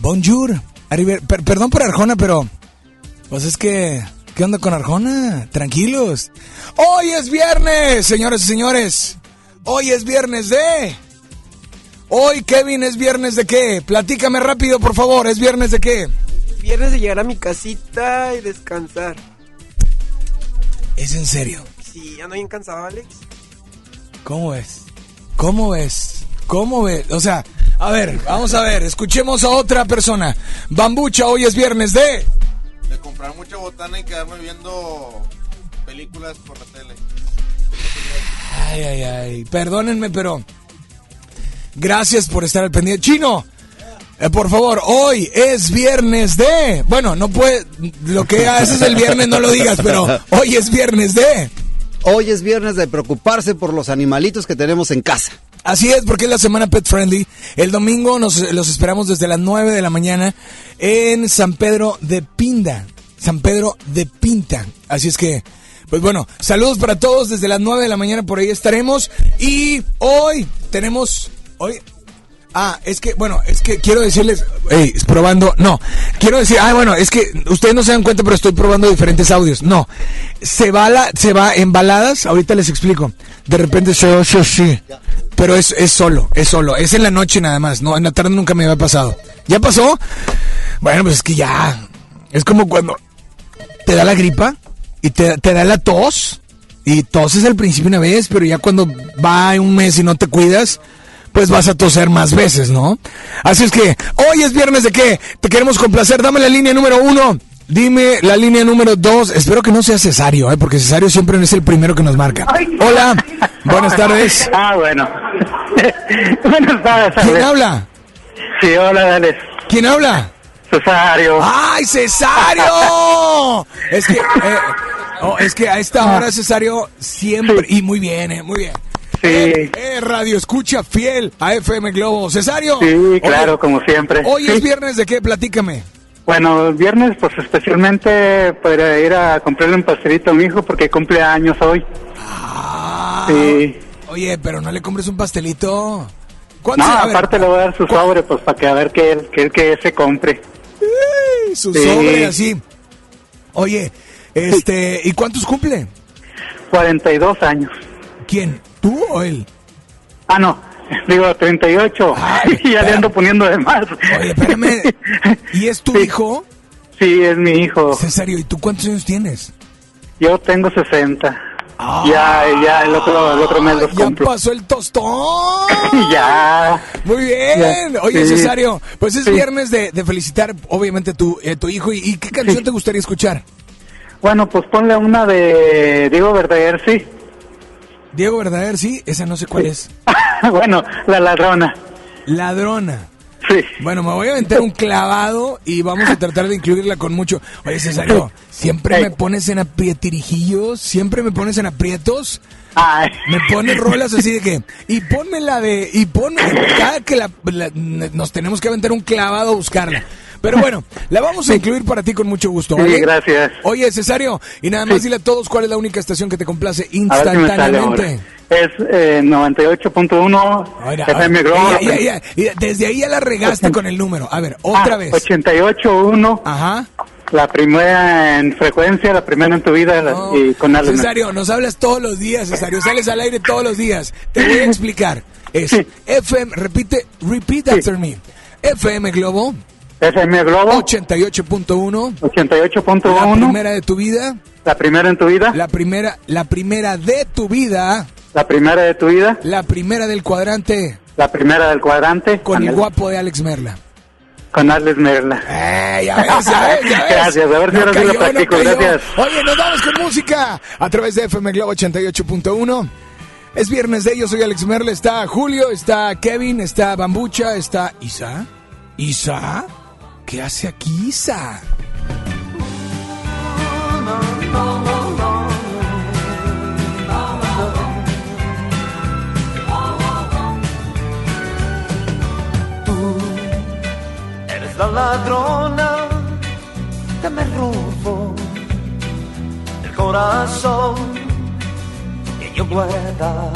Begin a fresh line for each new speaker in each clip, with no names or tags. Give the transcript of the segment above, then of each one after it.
Bonjour. perdón por Arjona, pero. Pues es que. ¿Qué onda con Arjona? Tranquilos. Hoy es viernes, señores y señores. Hoy es viernes de. Hoy, Kevin, es viernes de qué? Platícame rápido, por favor. ¿Es viernes de qué?
Viernes de llegar a mi casita y descansar.
¿Es en serio?
Sí, ando bien cansado, Alex.
¿Cómo es? ¿Cómo ves? ¿Cómo ves? O sea, a ver, vamos a ver, escuchemos a otra persona. Bambucha, hoy es viernes de...
De comprar mucha botana y quedarme viendo películas por la tele.
Ay, ay, ay. Perdónenme, pero... Gracias por estar al pendiente. Chino, eh, por favor, hoy es viernes de... Bueno, no puede... Lo que haces el viernes no lo digas, pero hoy es viernes de...
Hoy es viernes de preocuparse por los animalitos que tenemos en casa.
Así es, porque es la semana Pet Friendly. El domingo nos los esperamos desde las 9 de la mañana en San Pedro de Pinda. San Pedro de Pinta. Así es que, pues bueno, saludos para todos desde las 9 de la mañana, por ahí estaremos. Y hoy tenemos, hoy Ah, es que, bueno, es que quiero decirles, hey, probando, no, quiero decir, ah, bueno, es que ustedes no se dan cuenta, pero estoy probando diferentes audios. No, se va, la, se va en baladas, ahorita les explico. De repente se oye sí, pero es, es solo, es solo, es en la noche nada más, no, en la tarde nunca me había pasado. ¿Ya pasó? Bueno, pues es que ya, es como cuando te da la gripa y te, te da la tos, y toses al principio una vez, pero ya cuando va un mes y no te cuidas, pues vas a toser más veces, ¿no? Así es que, hoy es viernes de qué? Te queremos complacer, dame la línea número uno. Dime la línea número dos. Espero que no sea Cesario, ¿eh? porque Cesario siempre es el primero que nos marca. Hola, buenas tardes.
Ah, bueno. buenas tardes.
¿Quién habla?
Sí, hola, dale.
¿Quién habla?
Cesario.
¡Ay, Cesario! es que, eh, oh, es que a esta hora Cesario siempre, y muy bien, eh, muy bien.
Sí.
Eh, radio escucha fiel a FM Globo. Cesario.
Sí, claro, como siempre.
Hoy es viernes de qué, platícame.
Bueno, viernes pues especialmente para ir a comprarle un pastelito a mi hijo porque cumple años hoy.
Ah,
Sí.
Oye, pero no le compres un pastelito.
No,
¿Cuánto se- a ver,
aparte le voy a dar su sobre pues para que a ver que él, que él que se compre.
¡ay! su
Sí.
sobre así. Oye, este, ¿y cuántos cumple?
42 años.
¿Quién? ¿Tú o él?
Ah, no, digo 38.
Ay,
ya le ando poniendo de más.
Oye, espérame. ¿Y es tu
Sí.
hijo?
Sí, es mi hijo.
Cesario, ¿y tú cuántos años tienes?
Yo tengo 60. Ya, ya, el otro, el otro mes los
Ah, ya pasó el tostón.
ya.
Muy bien.
Ya,
Oye,
sí.
Cesario, pues es
Sí.
viernes de, de felicitar, obviamente, tu, eh, tu hijo. ¿Y, y qué canción te gustaría escuchar?
Bueno, pues ponle una de Diego Verdaguer, sí.
Diego Verdader, sí, esa no sé cuál es.
bueno, La Ladrona.
Ladrona.
Sí.
Bueno, me voy a aventar un clavado y vamos a tratar de incluirla con mucho. Oye, Cesario, siempre
Ey.
me pones en aprietirijillos, siempre me pones en aprietos.
Ay.
Me pones rolas así de que, y ponme la de, y ponme, cada que la, la- nos tenemos que aventar un clavado a buscarla. Pero bueno, la vamos a incluir para ti con mucho gusto,
Sí,
¿vale?
gracias.
Oye, Cesario, y nada más dile a todos cuál es la única estación que te complace
si
instantáneamente.
Es eh, 98.1
Ahora,
FM
ya, ya, ya, desde ahí ya la regaste con el número. A ver,
Ah,
otra vez.
88.1.
Ajá.
La primera en frecuencia, la primera en tu vida
No,
y con Alex.
Cesario, nos hablas todos los días, Cesario. Sales al aire todos los días. Te voy a explicar. Es
Sí.
FM, repite, repeat after me. FM Globo
FM Globo
88.1. La
88.1.
primera de tu vida.
La primera en tu vida.
La primera, la primera de tu vida.
La primera de tu vida.
La primera del cuadrante.
La primera del cuadrante.
Con el guapo de Alex Merla.
Con Alex Merla.
Eh, ya ves, ya ves, ya ves.
Gracias, a ver si
No
ahora sí lo
no
gracias.
Oye, nos vamos con música a través de FM Globo 88.1. Es viernes de ellos, soy Alex Merle, está Julio, está Kevin, está Bambucha, está Isa. ¿Isa? ¿Qué hace aquí Isa?
Eres la ladrona que me robó el corazón que yo guardaba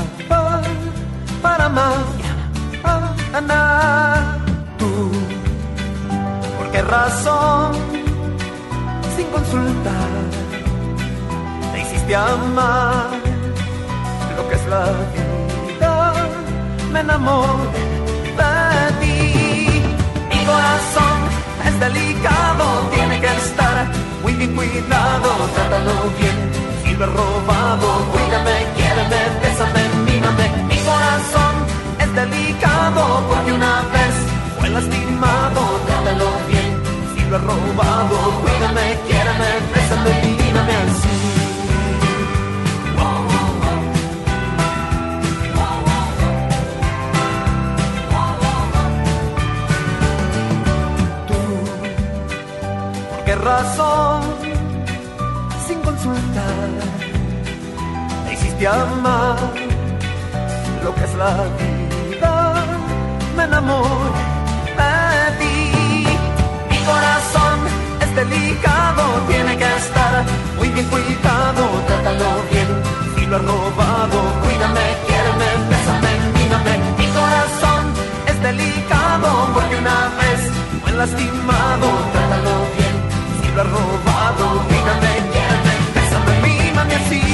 para mañana. Tú, ¿por qué razón? Sin consultar, te hiciste amar lo que es la vida. Me enamoré de ti. Mi corazón es delicado, tiene que estar muy bien cuidado. Trátalo bien, si lo he robado, cuídame, quiéreme, bésame, mírame. Mi corazón es delicado porque una robado, cuídame, quiéreme, bésame, mírame así. ¿Por qué razón? Sin consultar, te hiciste amar lo que es la vida. Me enamoré muy bien cuidado. Trátalo bien, si lo has robado, cuídame, quiéreme, bésame, mírame. Mi corazón es delicado porque una vez fue lastimado. Trátalo bien, si lo has robado, cuídame, quiéreme, bésame, mírame así.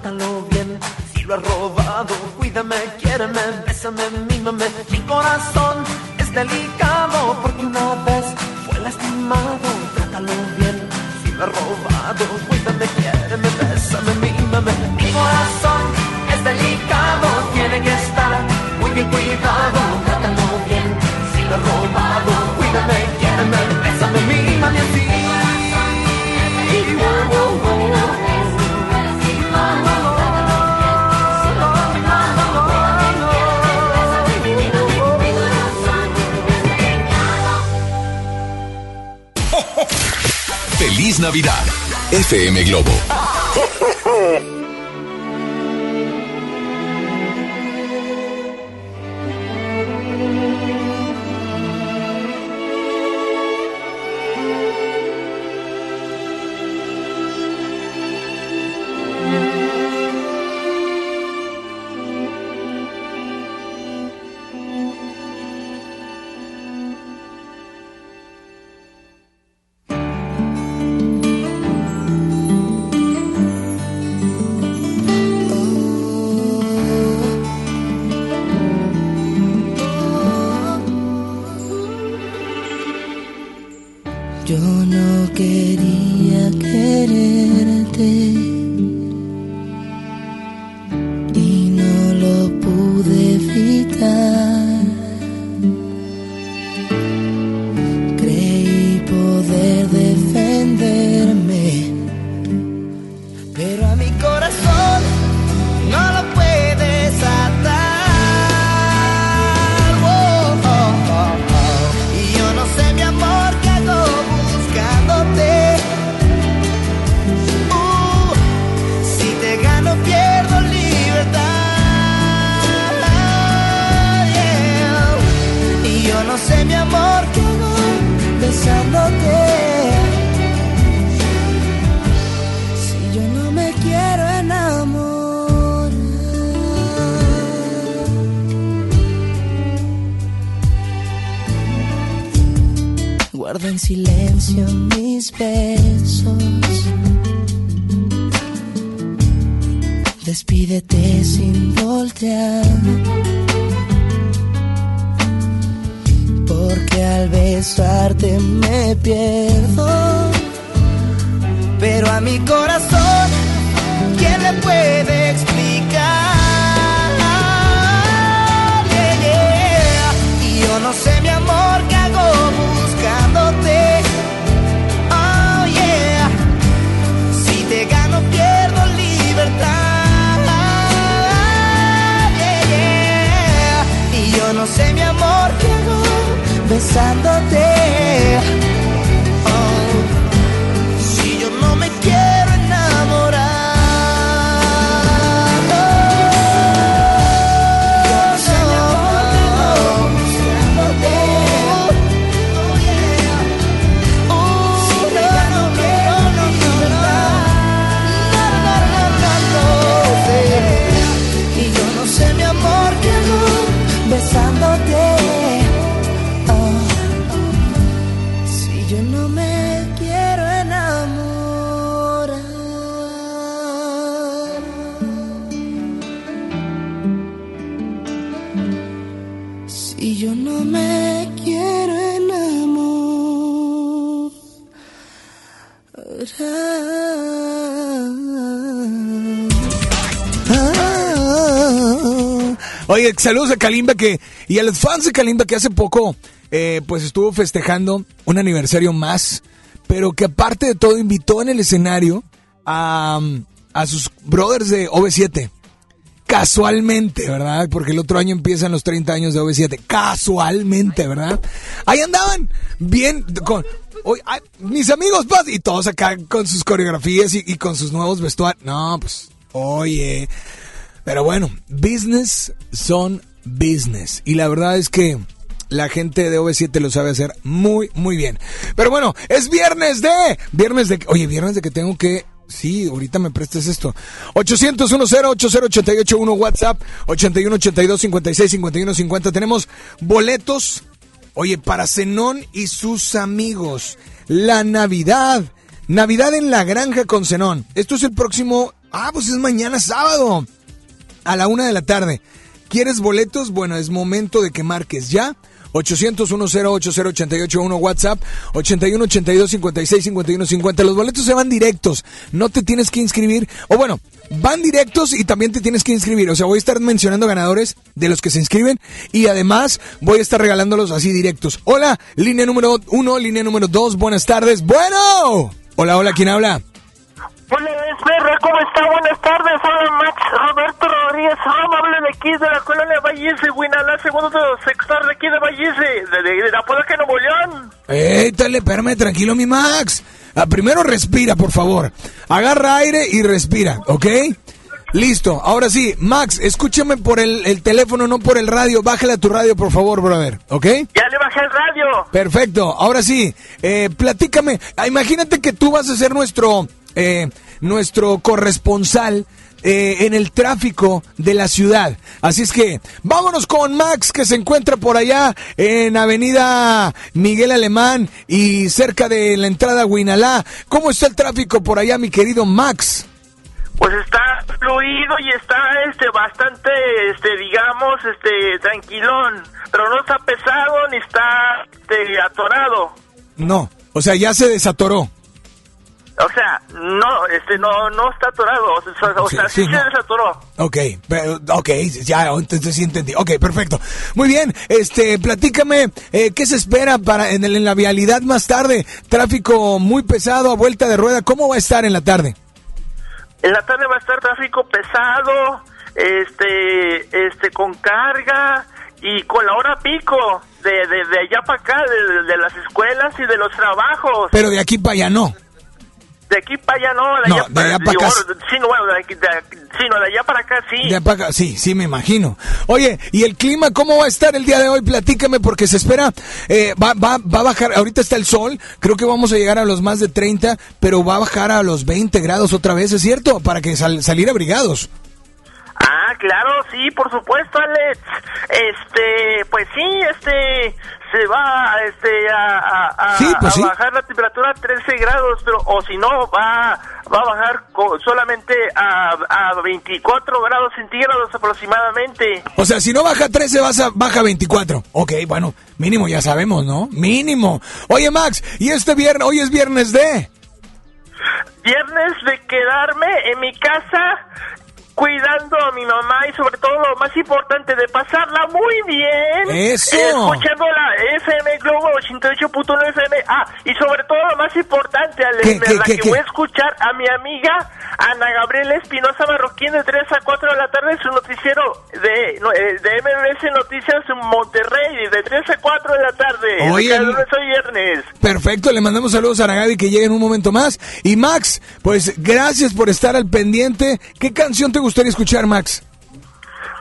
Trátalo bien, si lo has robado, cuídame, quiéreme, bésame, mímame. Mi corazón es delicado porque una vez fue lastimado. Trátalo bien, si lo has robado, cuídame, quiéreme,
Navidad. FM Globo.
saludos a Kalimba que, y a los fans de Kalimba que hace poco, eh, pues estuvo festejando un aniversario más, pero que aparte de todo invitó en el escenario a, a sus brothers de OV7. Casualmente, ¿verdad? Porque el otro año empiezan los 30 años de OV7. Casualmente, ¿verdad? Ahí andaban, bien, con... mis amigos, pues, y todos acá con sus coreografías y con sus nuevos vestuarios. No, pues, oye. Pero bueno, business son business. Y la verdad es que la gente de OV7 lo sabe hacer muy, muy bien. Pero bueno, es viernes de... Viernes de... Oye, viernes de que tengo que... Sí, ahorita me prestes esto. 800 10 80881 WhatsApp 81 82 56 51 50. Tenemos boletos. Oye, para Zenón y sus amigos. La Navidad. Navidad en la granja con Zenón. Esto es el próximo. Ah, pues es mañana sábado. A la una de la tarde. ¿Quieres boletos? Bueno, es momento de que marques ya. 800 1080881 WhatsApp 81 82 56 51 50. Los boletos se van directos, no te tienes que inscribir. O bueno, van directos y también te tienes que inscribir. O sea, voy a estar mencionando ganadores de los que se inscriben y además voy a estar regalándolos así directos. Hola, línea número uno, línea número dos, buenas tardes. Bueno. Hola, hola, ¿quién habla?
Hola, Esmerra, ¿cómo está? Buenas tardes, hola Max Roberto Rodríguez Roma, habla de aquí de la colonia Vallese, Guinalá, segundo sector de aquí de Vallese, de, de, de la Podaca, Nuevo León.
¡Ey, dale, espérame, tranquilo, mi Max! Ah, primero respira, por favor. Agarra aire y respira, ¿ok? Listo, ahora sí, Max, escúchame por el, el teléfono, no por el radio. Bájale a tu radio, por favor, brother, ¿ok?
Ya le bajé el radio.
Perfecto, ahora sí, eh, platícame. Ah, imagínate que tú vas a ser nuestro, eh, nuestro corresponsal eh, en el tráfico de la ciudad. Así es que vámonos con Max que se encuentra por allá en Avenida Miguel Alemán y cerca de la entrada a Huinalá. ¿Cómo está el tráfico por allá, mi querido Max?
Pues está fluido y está este bastante este digamos este tranquilón, pero no está pesado ni está este atorado.
No, o sea, ya se desatoró.
O sea, no, este, no, no está atorado, o sea, o
Sí,
sea, sí,
sí,
se
no.
desatoró.
Ok, pero- ok, ya, entonces sí entendí. Ok, perfecto. Muy bien, este, platícame, eh, ¿qué se espera para en, el- en la vialidad más tarde? Tráfico muy pesado a vuelta de rueda, ¿cómo va a estar en la tarde?
En la tarde va a estar tráfico pesado, este, este, con carga y con la hora pico de, de, de allá para acá, de, de- las escuelas y de los trabajos.
Pero de aquí para allá no.
De aquí para allá no, de
No,
allá,
de allá pa'
digo,
acá.
Sí, no, de, aquí- de- sí, no, de allá para acá sí.
De pa' acá, sí, sí, me imagino. Oye, ¿y el clima cómo va a estar el día de hoy? Platícame porque se espera, eh, va, va, va a bajar, ahorita está el sol, creo que vamos a llegar a los más de 30, pero va a bajar a los 20 grados otra vez, ¿es cierto? Para que sal- salir abrigados.
Ah, claro, sí, por supuesto, Alex. Este, pues sí, este, se va, este, a, a, a-
Sí, pues
a
sí.
bajar la temperatura a 13 grados, pero, o si no, va, va a bajar co- solamente a, a 24 grados centígrados aproximadamente.
O sea, si no baja 13, vas a, baja 24. Ok, bueno, mínimo ya sabemos, ¿no? Mínimo. Oye, Max, y este viernes, hoy es viernes de...
Viernes de quedarme en mi casa cuidando a mi mamá y sobre todo lo más importante de pasarla muy bien
Eso.
escuchando la FM Globo 88.9 FM ah y sobre todo lo más importante Ale,
¿Qué, qué,
la
qué,
que voy a escuchar a mi amiga Ana Gabriela Espinosa Marroquín de 3 a 4 de la tarde su noticiero de, no, eh, de MBS Noticias en Monterrey de 3 a 4 de la tarde
Oye,
cada lunes viernes
Perfecto, le mandamos saludos a Aragabi que llegue en un momento más. Y Max, pues gracias por estar al pendiente. ¿Qué canción te gustaría escuchar, Max?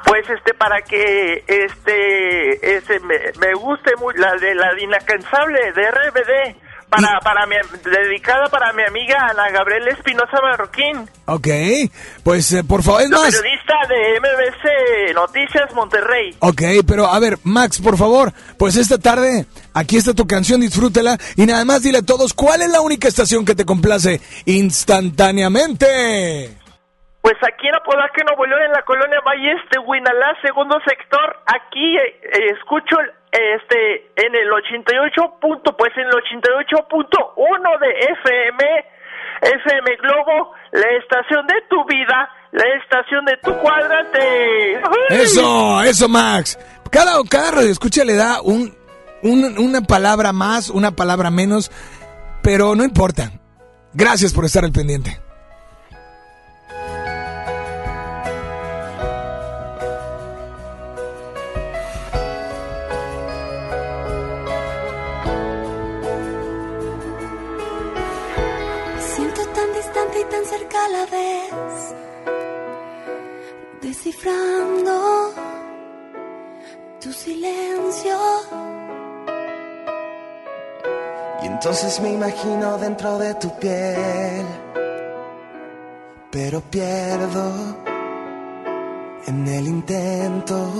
Pues este para que este ese me, me guste mucho la de la de inalcanzable de RBD para para mi dedicada para mi amiga Ana Gabriela Espinosa Marroquín,
Ok, pues eh, por favor, es más.
periodista de MBC Noticias Monterrey.
Ok, pero a ver, Max, por favor, pues esta tarde aquí está tu canción, disfrútala. Y nada más dile a todos, ¿cuál es la única estación que te complace instantáneamente?
Pues aquí en Apodaca, Nuevo León, en la colonia Valles de Huinalá, segundo sector, aquí eh, escucho este en el 88 punto, pues en el 88.1 de FM FM Globo, la estación de tu vida, la estación de tu cuadrante.
Eso, eso, Max. Cada, cada radio escucha le da un, un- una palabra más, una palabra menos, pero no importa. Gracias por estar al pendiente.
Distante y tan cerca a la vez, descifrando tu silencio.
Y entonces me imagino dentro de tu piel, pero pierdo en el intento.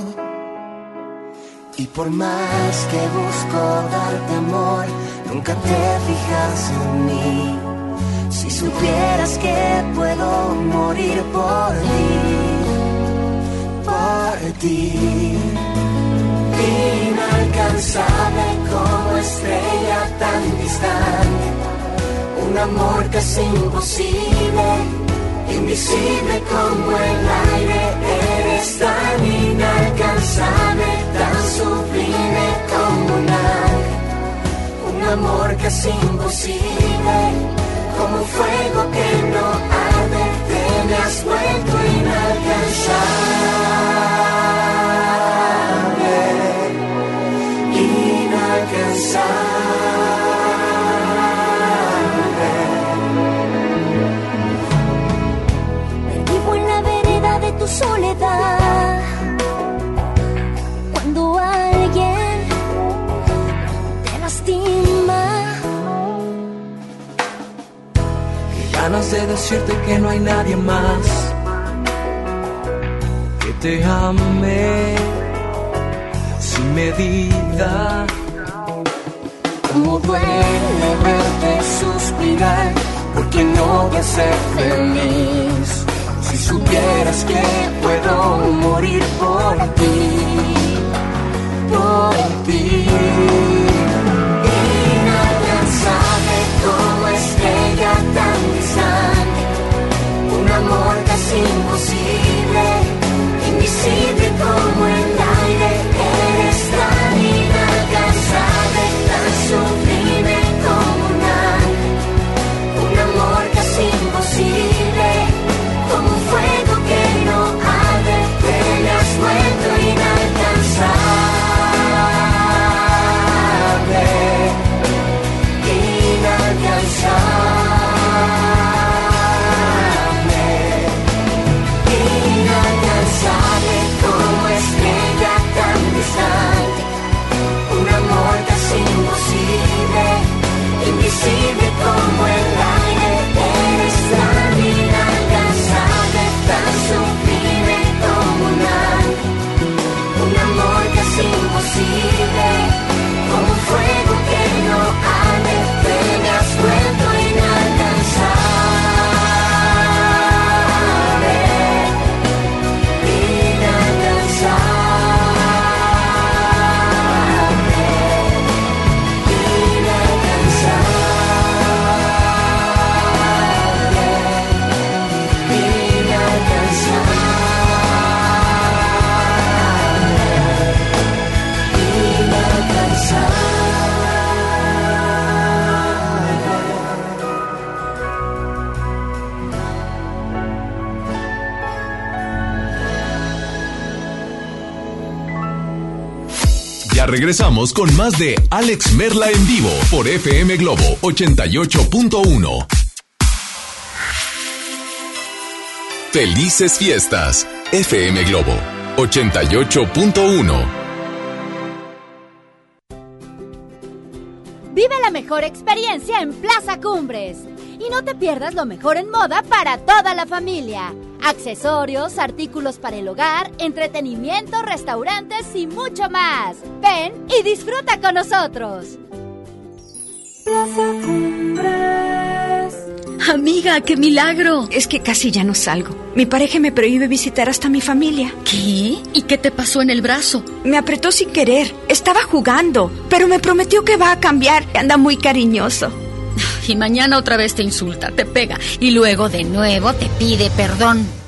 Y por más que busco darte amor, nunca te fijas en mí. Si supieras que puedo morir por ti, por ti. Inalcanzable como estrella tan distante, un amor casi imposible, invisible como el aire, eres tan inalcanzable, tan sublime como un ángel, un amor casi imposible, como fuego que no arde, te me has vuelto inalcanzable ganas de decirte que no hay nadie más que te ame sin medida. Como duele verte suspirar, porque no voy a ser feliz. Si supieras que puedo morir por ti, por ti.
Imposible, invisible como el
regresamos con más de Alex Merla en vivo por FM Globo 88.1. Felices fiestas. FM Globo 88.1.
Vive la mejor experiencia en Plaza Cumbres. Y no te pierdas lo mejor en moda para toda la familia. Accesorios, artículos para el hogar, entretenimiento, restaurantes y mucho más. Ven y disfruta con nosotros.
Plaza Cumbres.
Amiga, qué milagro. Es que casi ya no salgo. Mi pareja me prohíbe visitar hasta mi familia. ¿Qué? ¿Y qué te pasó en el brazo? Me apretó sin querer. Estaba jugando, pero me prometió que va a cambiar. Anda muy cariñoso. Y mañana otra vez te insulta, te pega y luego de nuevo te pide perdón.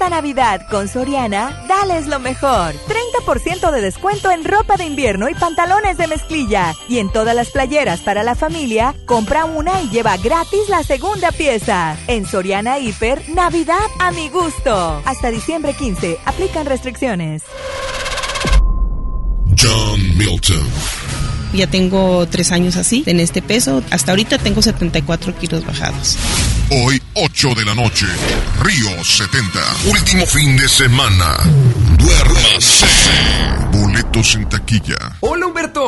Esta Navidad con Soriana, dales lo mejor. 30% de descuento en ropa de invierno y pantalones de mezclilla. Y en todas las playeras para la familia, compra una y lleva gratis la segunda pieza. En Soriana Hiper, Navidad a mi gusto. Hasta diciembre 15, aplican restricciones.
John Milton.
Ya tengo tres años así, en este peso. Hasta ahorita tengo 74 kilos bajados.
Hoy, 8 de la noche, Río 70. Último fin de semana. Duérmase. Boletos en taquilla.
Hola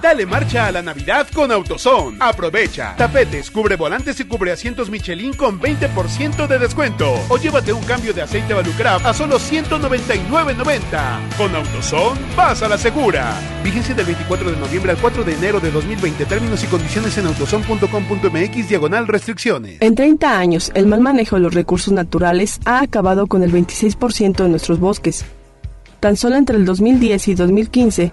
Dale marcha a la Navidad con AutoZone. Aprovecha. Tapetes, cubre volantes y cubre asientos Michelin con 20% de descuento. O llévate un cambio de aceite Valucraft a solo 199.90. Con AutoZone, vas a la segura. Vigencia del 24 de noviembre al 4 de enero de 2020. Términos y condiciones en autozone.com.mx diagonal restricciones.
En 30 años, el mal manejo de los recursos naturales ha acabado con el 26% de nuestros bosques. Tan solo entre el 2010 y 2015,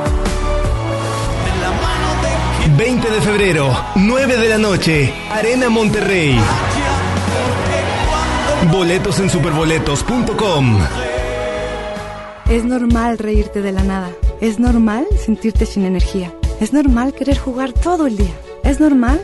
20 de febrero, 9 de la noche, Arena Monterrey. Boletos en superboletos.com.
Es normal reírte de la nada. Es normal sentirte sin energía. Es normal querer jugar todo el día. Es normal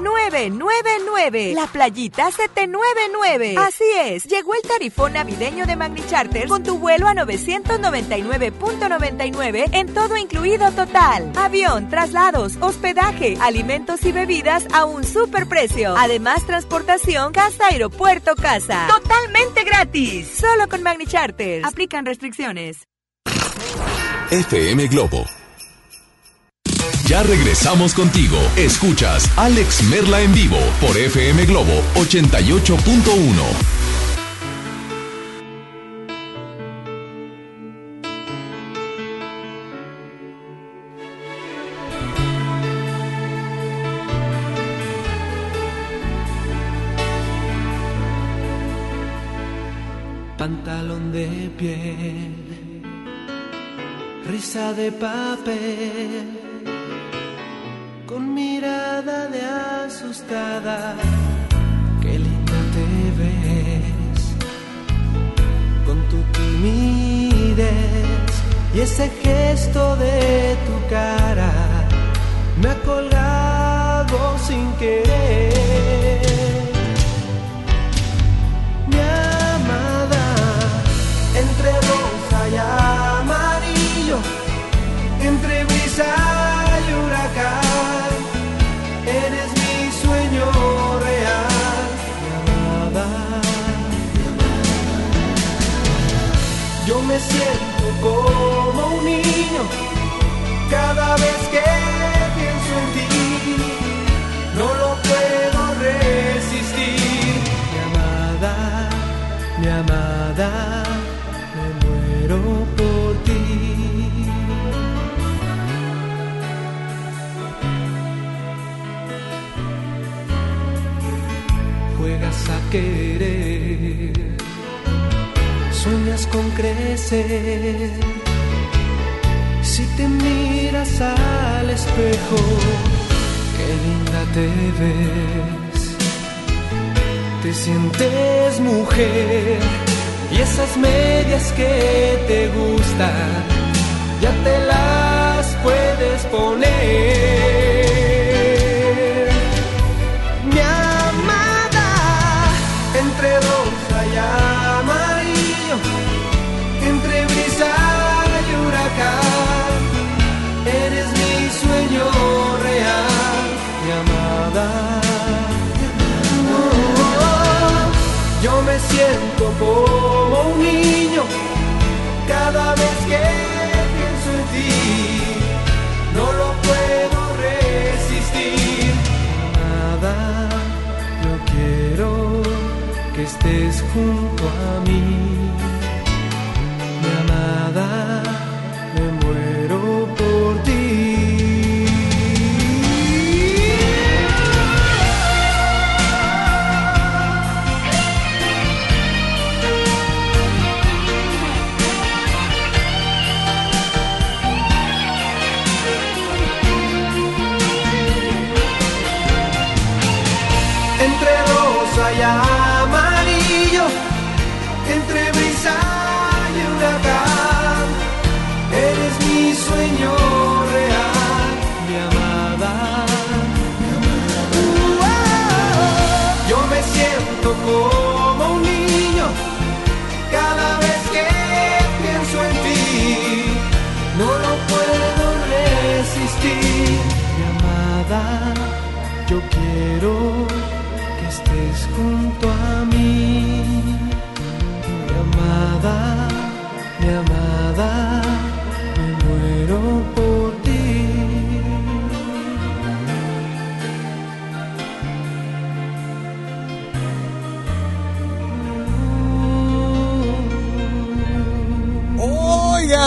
799. La playita 799. Así es, llegó el tarifón navideño de Magni Charter con tu vuelo a 999.99 en todo incluido total. Avión, traslados, hospedaje, alimentos y bebidas a un super precio. Además, transportación casa, aeropuerto, casa. Totalmente gratis. Solo con Magni Charter. Aplican restricciones.
FM Globo. Ya regresamos contigo. Escuchas Alex Merla en vivo por FM Globo 88.1.
pantalón de piel, risa de papel, asustada, qué linda te ves, con tu timidez y ese gesto de tu cara, me ha colgado sin querer. Mi amada, entre rosa y amarillo, entre brisa y huracán, me siento como un niño. Cada vez con crecer. Si te miras al espejo, qué linda te ves. Te sientes mujer y esas medias que te gustan, ya te las puedes poner. Siento como un niño cada vez que pienso en ti. No lo puedo resistir. Nada, yo quiero que estés junto a mí.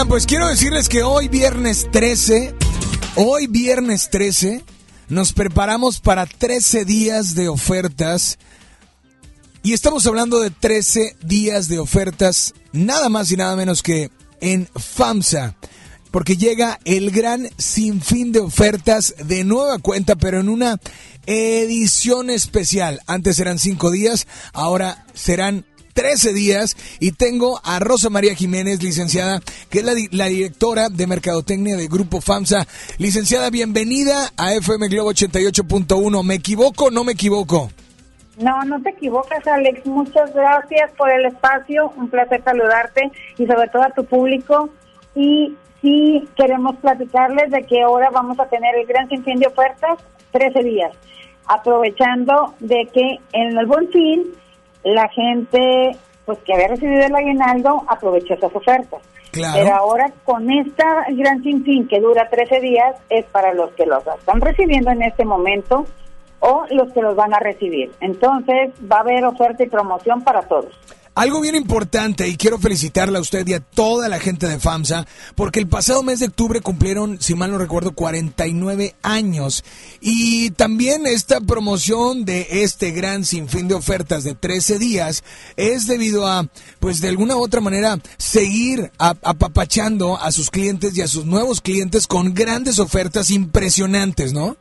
Pues quiero decirles que hoy viernes 13, hoy viernes 13, nos preparamos para 13 días de ofertas. Y estamos hablando de 13 días de ofertas, nada más y nada menos que en FAMSA. Porque llega el gran sinfín de ofertas de nueva cuenta, pero en una edición especial. Antes eran 5 días, ahora serán 13 días y tengo a Rosa María Jiménez, licenciada, que es la, la directora de Mercadotecnia de Grupo FAMSA. Licenciada, bienvenida a FM Globo 88.1. ¿Me equivoco o no me equivoco?
No, no te equivocas, Alex. Muchas gracias por el espacio. Un placer saludarte y sobre todo a tu público. Y sí queremos platicarles de que ahora vamos a tener el gran sinfín de ofertas, 13 días, aprovechando de que en el buen fin la gente pues que había recibido el aguinaldo aprovechó esas ofertas. Pero ahora con esta gran sinfín que dura 13 días es para los que los están recibiendo en este momento o los que los van a recibir. Entonces va a haber oferta y promoción para todos.
Algo bien importante y quiero felicitarla a usted y a toda la gente de FAMSA porque el pasado mes de octubre cumplieron, si mal no recuerdo, 49 años y también esta promoción de este gran sinfín de ofertas de 13 días es debido a, pues de alguna u otra manera, seguir apapachando a sus clientes y a sus nuevos clientes con grandes ofertas impresionantes, ¿no?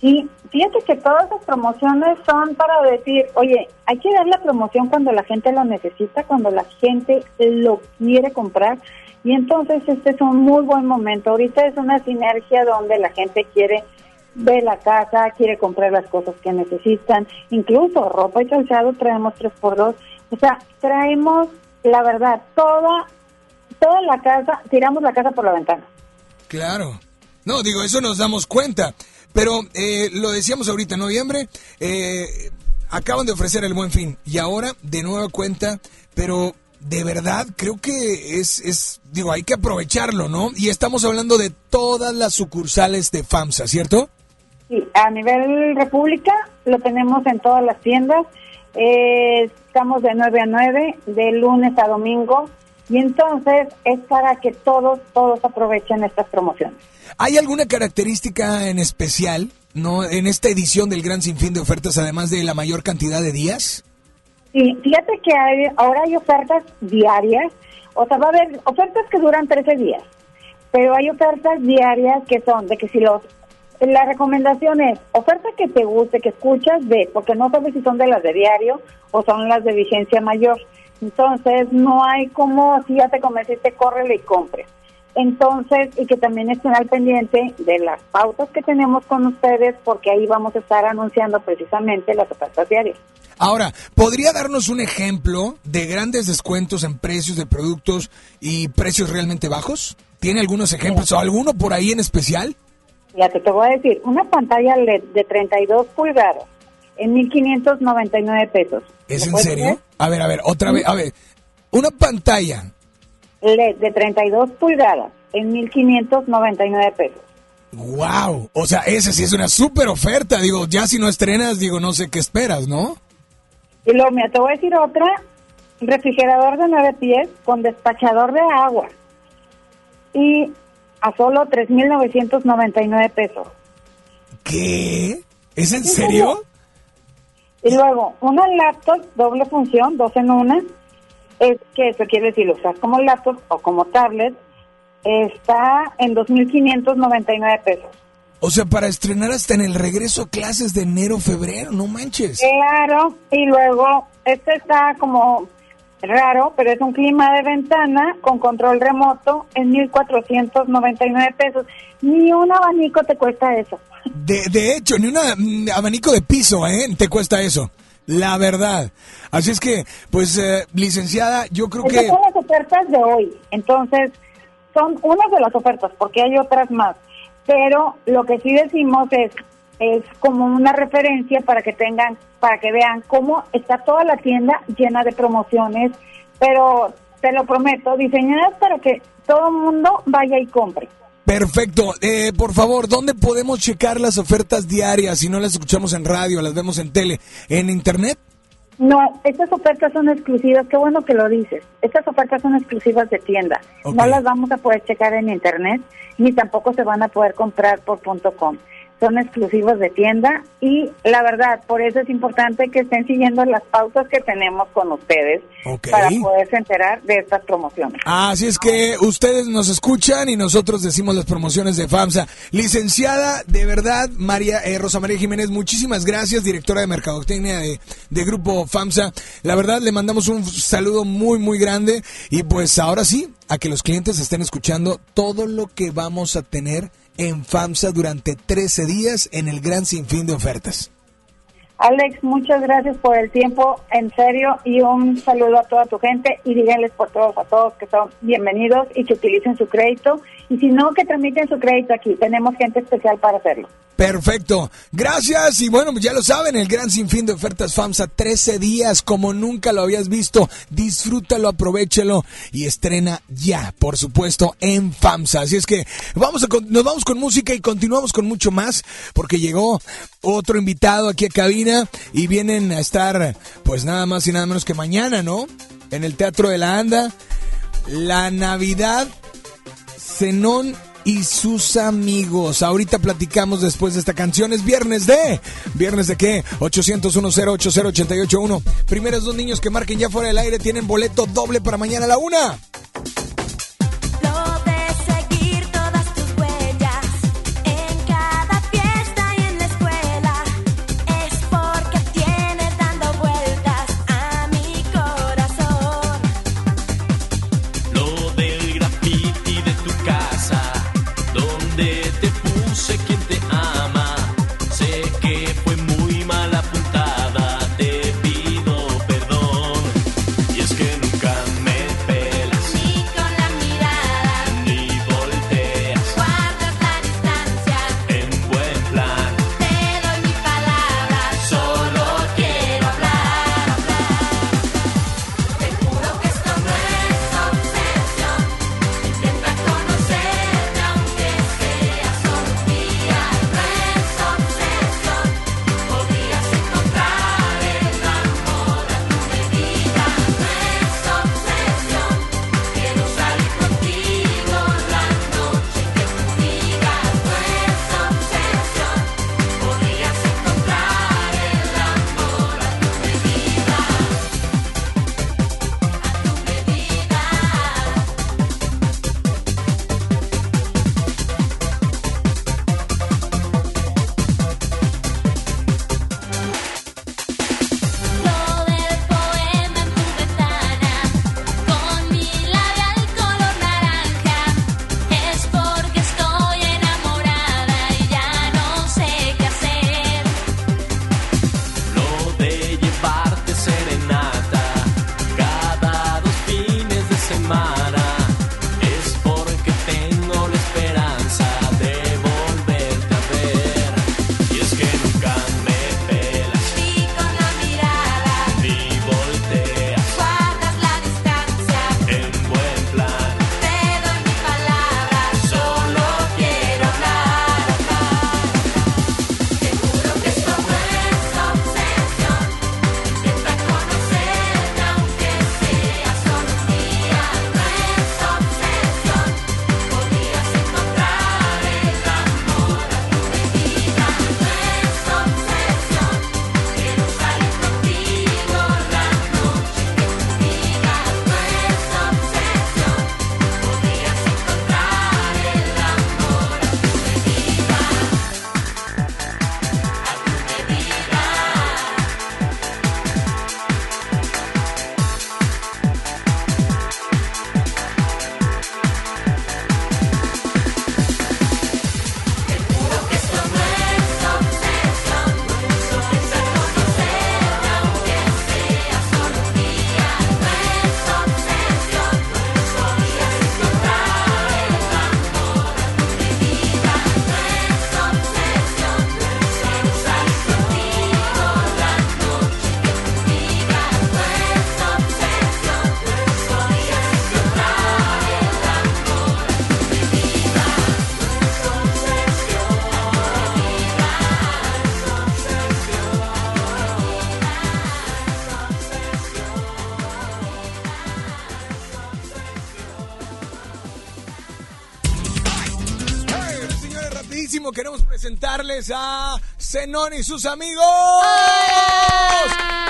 Sí, fíjate que todas las promociones son para decir, oye, hay que dar la promoción cuando la gente lo necesita, cuando la gente lo quiere comprar. Y entonces este es un muy buen momento. Ahorita es una sinergia donde la gente quiere ver la casa, quiere comprar las cosas que necesitan. Incluso ropa y calzado traemos tres por dos. O sea, traemos, la verdad, toda, toda la casa, tiramos la casa por la ventana.
Claro. No, digo, eso nos damos cuenta. Pero eh, lo decíamos ahorita, en noviembre, eh, acaban de ofrecer el buen fin y ahora de nueva cuenta, pero de verdad creo que es, es, digo, hay que aprovecharlo, ¿no? Y estamos hablando de todas las sucursales de FAMSA, ¿cierto?
Sí, a nivel república lo tenemos en todas las tiendas. Eh, estamos de 9 a 9, de lunes a domingo, y entonces es para que todos, todos aprovechen estas promociones.
¿Hay alguna característica en especial, no, en esta edición del Gran Sinfín de ofertas, además de la mayor cantidad de días?
Sí, fíjate que hay, ahora hay ofertas diarias, o sea, va a haber ofertas que duran 13 días, pero hay ofertas diarias que son de que si los la recomendación es, oferta que te guste, que escuchas, ve, porque no sabes si son de las de diario o son las de vigencia mayor. Entonces, no hay como, si ya te convenciste, córrele y compre. Entonces, y que también estén al pendiente de las pautas que tenemos con ustedes, porque ahí vamos a estar anunciando precisamente las ofertas diarias.
Ahora, ¿podría darnos un ejemplo de grandes descuentos en precios de productos y precios realmente bajos? ¿Tiene algunos ejemplos o alguno por ahí en especial?
Ya te, te voy a decir, una pantalla LED de 32 pulgadas en 1.599 pesos.
¿Es en serio? A ver, a ver, otra vez, a ver, una pantalla
LED de 32 pulgadas en 1.599 pesos.
¡Wow! O sea, esa sí es una súper oferta. Digo, ya si no estrenas, digo, no sé qué esperas, ¿no?
Y luego, me te voy a decir otra. Refrigerador de 9 pies con despachador de agua. Y a solo 3.999 pesos.
¿Qué? ¿Es en serio?
Y luego, una laptop doble función, dos en una, es que eso quiere decir, lo usas como laptop o como tablet, está en 2.599 pesos.
O sea, para estrenar hasta en el regreso a clases de enero, febrero, no manches.
Claro, y luego, este está como raro, pero es un clima de ventana con control remoto en 1.499 pesos. Ni un abanico te cuesta eso.
De, de hecho, ni un mm, abanico de piso, ¿eh? Te cuesta eso. La verdad. Así es que, pues, eh, licenciada, yo creo que...
son las ofertas de hoy. Entonces, son unas de las ofertas, porque hay otras más. Pero lo que sí decimos es, es como una referencia para que tengan, para que vean cómo está toda la tienda llena de promociones, pero te lo prometo, diseñadas para que todo el mundo vaya y compre.
Perfecto. Eh, por favor, ¿dónde podemos checar las ofertas diarias si no las escuchamos en radio, las vemos en tele? ¿En internet?
No, estas ofertas son exclusivas. Qué bueno que lo dices. Estas ofertas son exclusivas de tienda. No las vamos a poder checar en internet, ni tampoco se van a poder comprar por .com. son exclusivos de tienda y la verdad, por eso es importante que estén siguiendo las pautas que tenemos con ustedes para poderse enterar de estas promociones.
Así es que ustedes nos escuchan y nosotros decimos las promociones de FAMSA. Licenciada, de verdad, María eh, Rosa María Jiménez, muchísimas gracias, directora de Mercadotecnia de, de Grupo FAMSA. La verdad, le mandamos un saludo muy, muy grande y pues ahora sí, a que los clientes estén escuchando todo lo que vamos a tener en FAMSA durante 13 días en el gran sinfín de ofertas.
Alex, muchas gracias por el tiempo, en serio, y un saludo a toda tu gente y díganles por todos a todos que son bienvenidos y que utilicen su crédito y si no, que tramiten su crédito aquí. Tenemos gente especial para hacerlo.
Perfecto. Gracias. Y bueno, ya lo saben, el gran sinfín de ofertas FAMSA, 13 días como nunca lo habías visto. Disfrútalo, aprovechalo y estrena ya, por supuesto, en FAMSA. Así es que vamos a, nos vamos con música y continuamos con mucho más porque llegó otro invitado aquí a cabina y vienen a estar pues nada más y nada menos que mañana, ¿no? En el Teatro de la Anda. La Navidad Zenón y sus amigos. Ahorita platicamos después de esta canción. Es viernes de. ¿Viernes de qué? 801-080-881. Primeros dos niños que marquen ya fuera del aire tienen boleto doble para mañana a la una. A Zenón y sus amigos.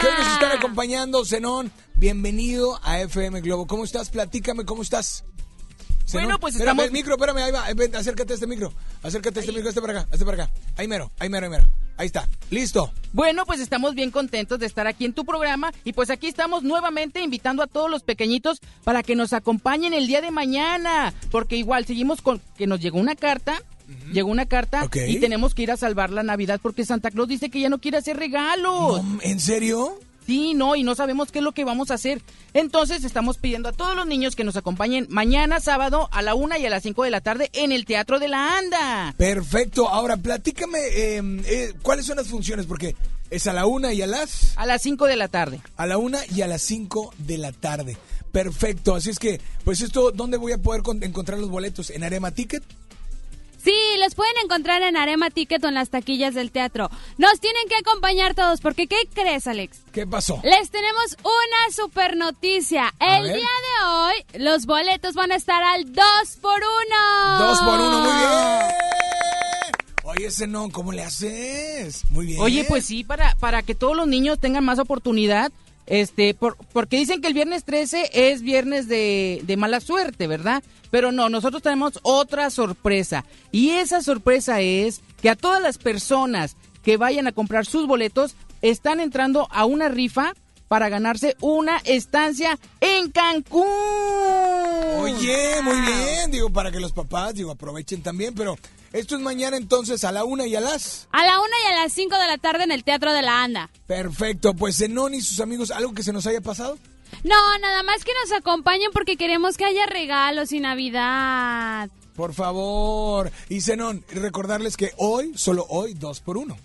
Que hoy nos están acompañando. Zenón, bienvenido a FM Globo. ¿Cómo estás? Platícame, ¿cómo estás? Zenón,
Bueno, pues
espérame,
estamos-
el micro, espérame, ahí va. eh, ven, acércate a este micro. Acércate a este micro, este para acá, este para acá. Ahí mero, ahí mero, ahí mero. Ahí está, listo.
Bueno, pues estamos bien contentos de estar aquí en tu programa y pues aquí estamos nuevamente invitando a todos los pequeñitos para que nos acompañen el día de mañana, porque igual seguimos con que nos llegó una carta, llegó una carta y tenemos que ir a salvar la Navidad porque Santa Claus dice que ya no quiere hacer regalos.
¿En serio?
Sí, no, y no sabemos qué es lo que vamos a hacer. Entonces estamos pidiendo a todos los niños que nos acompañen mañana sábado a la una y a las cinco de la tarde en el Teatro de la Anda.
Perfecto. Ahora, platícame, eh, eh, ¿cuáles son las funciones? Porque es a la una y a las...
A las cinco de la tarde.
A la una y a las cinco de la tarde. Perfecto. Así es que, pues esto, ¿dónde voy a poder con- encontrar los boletos? ¿En Arema Ticket?
Sí, los pueden encontrar en Arema Ticket o en las taquillas del teatro. Nos tienen que acompañar todos, porque ¿qué crees, Alex?
¿Qué pasó?
Les tenemos una super noticia.
A
El
ver.
día de hoy, los boletos van a estar al 2 por 1
Dos por uno, muy bien. Oye, ese no, ¿cómo le haces? Muy bien.
Oye, pues sí, para, para que todos los niños tengan más oportunidad, este, por- porque dicen que el viernes 13 es viernes de, de mala suerte, ¿verdad? Pero no, nosotros tenemos otra sorpresa. Y esa sorpresa es que a todas las personas que vayan a comprar sus boletos están entrando a una rifa para ganarse una estancia en Cancún.
Oye, muy bien. Digo, para que los papás, digo, aprovechen también, pero esto es mañana entonces a la una y a las...
A la 1 y a las 5 de la tarde en el Teatro de la Anda.
Perfecto, pues Zenón y sus amigos, ¿algo que se nos haya pasado?
No, nada más que nos acompañen porque queremos que haya regalos y Navidad.
Por favor. Y Zenón, recordarles que hoy, solo hoy, dos por uno.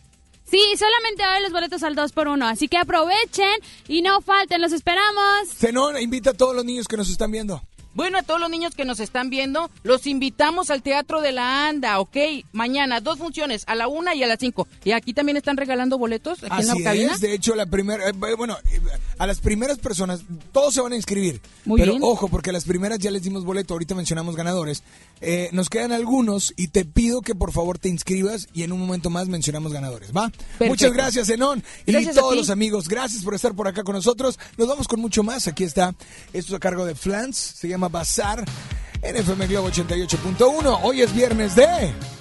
Sí, solamente hoy los boletos al 2 por 1 así que aprovechen y no falten, los esperamos.
Zenón, invita a todos los niños que nos están viendo.
Bueno, a todos los niños que nos están viendo, los invitamos al Teatro de la Anda, ¿ok? Mañana, dos funciones, a la una y a las cinco. Y aquí también están regalando boletos, aquí en
Así
la cabina.
es, de hecho, la primera, eh, bueno, eh, a las primeras personas, todos se van a inscribir.
Muy
pero
bien.
ojo, porque a las primeras ya les dimos boleto, ahorita mencionamos ganadores. Eh, nos quedan algunos y te pido que por favor te inscribas y en un momento más mencionamos ganadores, ¿va? Muchas gracias, Zenón. Y
Gracias a
todos los amigos, gracias por estar por acá con nosotros. Nos vamos con mucho más. Aquí está, esto es a cargo de Flans, se llama Bazar en FM Globo 88.1. Hoy es viernes de...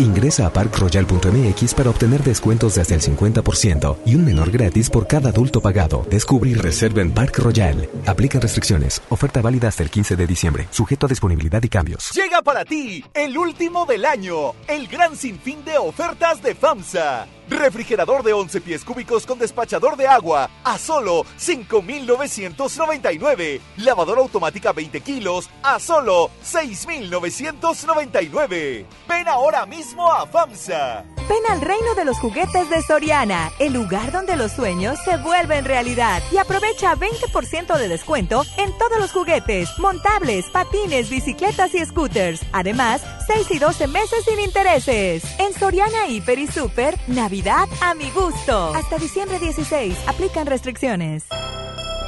Ingresa a parkroyal.mx para obtener descuentos de hasta el 50% y un menor gratis por cada adulto pagado. Descubre y reserva en Park Royal. Aplican restricciones. Oferta válida hasta el 15 de diciembre. Sujeto a disponibilidad y cambios.
Llega para ti el último del año, el gran sinfín de ofertas de FAMSA. Refrigerador de 11 pies cúbicos con despachador de agua a solo 5,999. Lavadora automática 20 kilos a solo 6,999. Ven ahora mismo a FAMSA.
Ven al reino de los juguetes de Soriana, el lugar donde los sueños se vuelven realidad. Y aprovecha 20% de descuento en todos los juguetes, montables, patines, bicicletas y scooters. Además, 6 y 12 meses sin intereses. En Soriana Hiper y Super, Navidad a mi gusto. Hasta diciembre 16, aplican restricciones.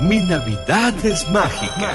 Mi Navidad es mágica.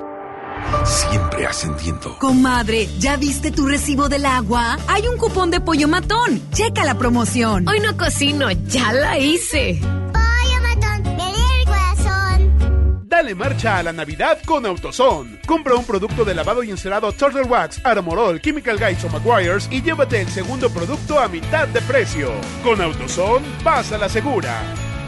Siempre ascendiendo.
Comadre, ¿ya viste tu recibo del agua? Hay un cupón de pollo matón. Checa la promoción.
Hoy no cocino, ya la hice.
Pollo matón, me el corazón.
Dale marcha a la Navidad con AutoZone. Compra un producto de lavado y encerado Turtle Wax, Armorol, Chemical Guys o McGuire's y llévate el segundo producto a mitad de precio. Con AutoZone, vas a la segura.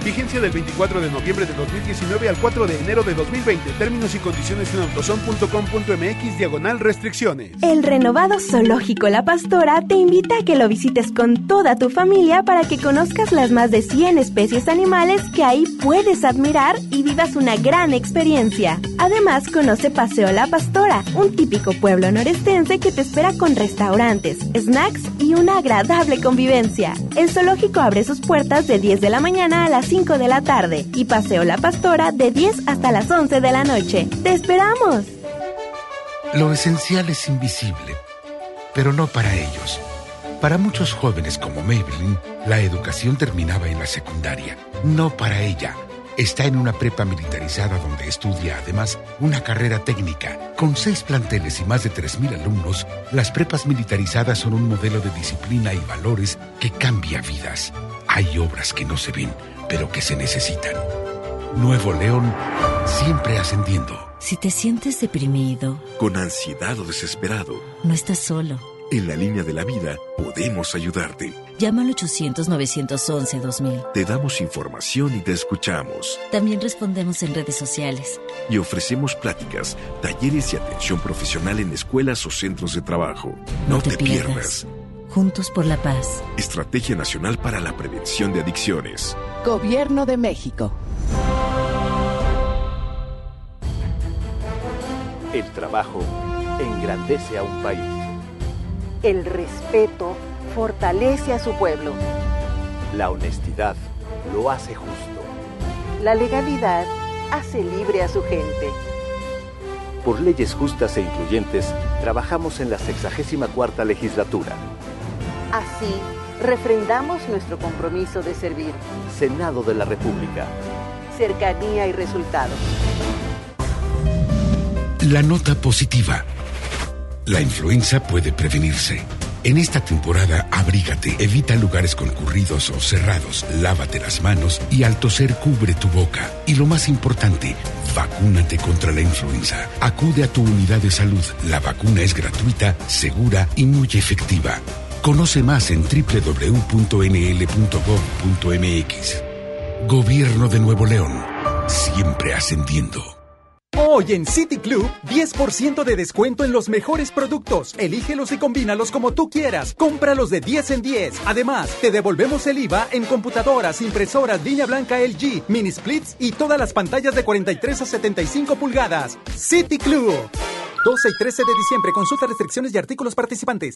Vigencia del 24 de noviembre de 2019 al 4 de enero de 2020. Términos y condiciones en autoson.com.mx diagonal restricciones.
El renovado Zoológico La Pastora te invita a que lo visites con toda tu familia para que conozcas las más de 100 especies animales que ahí puedes admirar y vivas una gran experiencia. Además, conoce Paseo La Pastora, un típico pueblo norestense que te espera con restaurantes, snacks y una agradable convivencia. El zoológico abre sus puertas de 10 de la mañana a las 5 de la tarde y Paseo La Pastora de 10 hasta las 11 de la noche. ¡Te esperamos!
Lo esencial es invisible, pero no para ellos. Para muchos jóvenes como Maybelline, la educación terminaba en la secundaria. No para ella. Está en una prepa militarizada donde estudia además una carrera técnica. Con seis planteles y más de 3.000 alumnos, las prepas militarizadas son un modelo de disciplina y valores que cambia vidas. Hay obras que no se ven, pero que se necesitan. Nuevo León, siempre ascendiendo.
Si te sientes deprimido,
Con ansiedad o desesperado,
no estás solo.
en la línea de la vida podemos ayudarte.
Llama al 800-911-2000.
Te damos información y te escuchamos.
También respondemos en redes sociales.
Y ofrecemos pláticas, talleres y atención profesional en escuelas o centros de trabajo. No, te, pierdas.
Juntos por la paz.
Estrategia Nacional para la Prevención de Adicciones.
Gobierno de México.
El trabajo engrandece a un país.
El respeto fortalece a su pueblo.
La honestidad lo hace justo.
La legalidad hace libre a su gente.
Por leyes justas e incluyentes, trabajamos en la 64 legislatura.
Así, refrendamos nuestro compromiso de servir.
Senado de la República.
Cercanía y resultados.
La nota positiva. La influenza puede prevenirse. En esta temporada, abrígate, evita lugares concurridos o cerrados, lávate las manos y al toser cubre tu boca. Y lo más importante, vacúnate contra la influenza. Acude a tu unidad de salud. La vacuna es gratuita, segura y muy efectiva. Conoce más en www.nl.gov.mx. Gobierno de Nuevo León. Siempre ascendiendo.
Hoy en City Club, 10% de descuento en los mejores productos. Elígelos y combínalos como tú quieras. Cómpralos de 10 en 10. Además, te devolvemos el IVA en computadoras, impresoras, línea blanca LG, mini splits y todas las pantallas de 43 a 75 pulgadas. City Club. 12 y 13 de diciembre. Consulta restricciones y artículos participantes.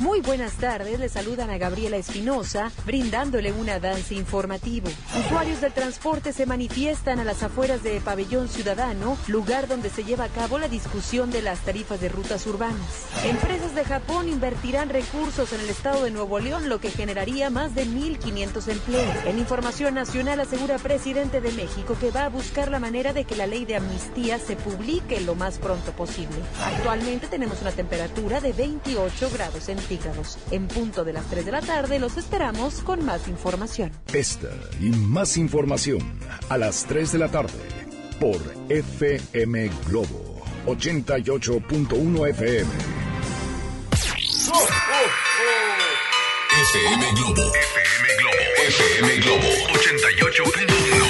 Muy buenas tardes, le saludan a Gabriela Espinosa, brindándole un avance informativo. Usuarios del transporte se manifiestan a las afueras de Pabellón Ciudadano, lugar donde se lleva a cabo la discusión de las tarifas de rutas urbanas. Empresas de Japón invertirán recursos en el estado de Nuevo León, lo que generaría más de 1.500 empleos. En información nacional asegura presidente de México que va a buscar la manera de que la ley de amnistía se publique lo más pronto posible. Actualmente tenemos una temperatura de 28 grados centígrados. En punto de las 3 de la tarde los esperamos con más información.
Esta y más información a las 3 de la tarde por FM Globo 88.1 FM.
FM Globo. FM Globo. FM Globo. 88.1.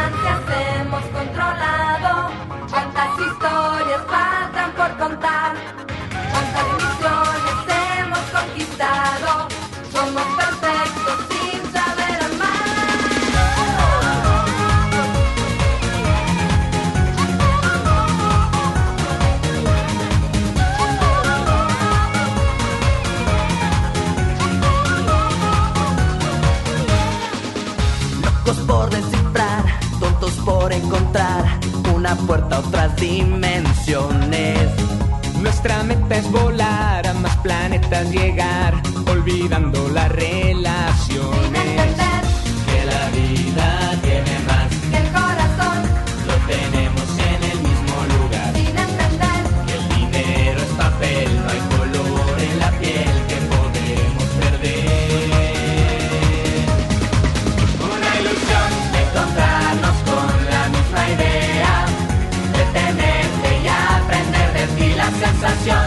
Por
encontrar una puerta a otras dimensiones.
Nuestra meta es volar a más planetas llegar, olvidando las relaciones.
Que la vida sensación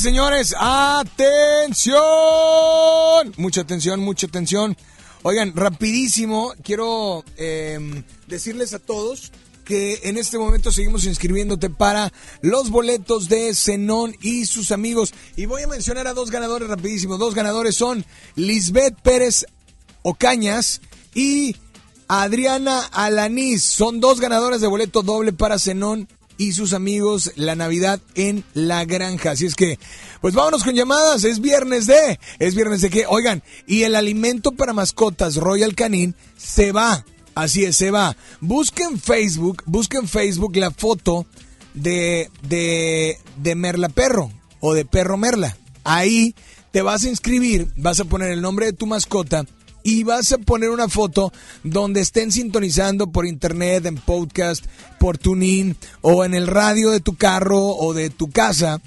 señores, atención. Mucha atención, mucha atención. Oigan, rapidísimo, quiero eh, decirles a todos que en este momento seguimos inscribiéndote para los boletos de Zenón y sus amigos. Y voy a mencionar a dos ganadores rapidísimo. Dos ganadores son Lisbeth Pérez Ocañas y Adriana Alanís. Son dos ganadoras de boleto doble para Zenón y sus amigos la Navidad en la granja. Así es que, pues vámonos con llamadas. Es viernes de. ¿Es viernes de qué? Oigan, y el alimento para mascotas Royal Canin se va. Así es, se va. Busquen Facebook, busquen Facebook la foto de, de, de Merla Perro o de Perro Merla. Ahí te vas a inscribir, vas a poner el nombre de tu mascota y vas a poner una foto donde estén sintonizando por internet, en podcast, por TuneIn o en el radio de tu carro o de tu casa,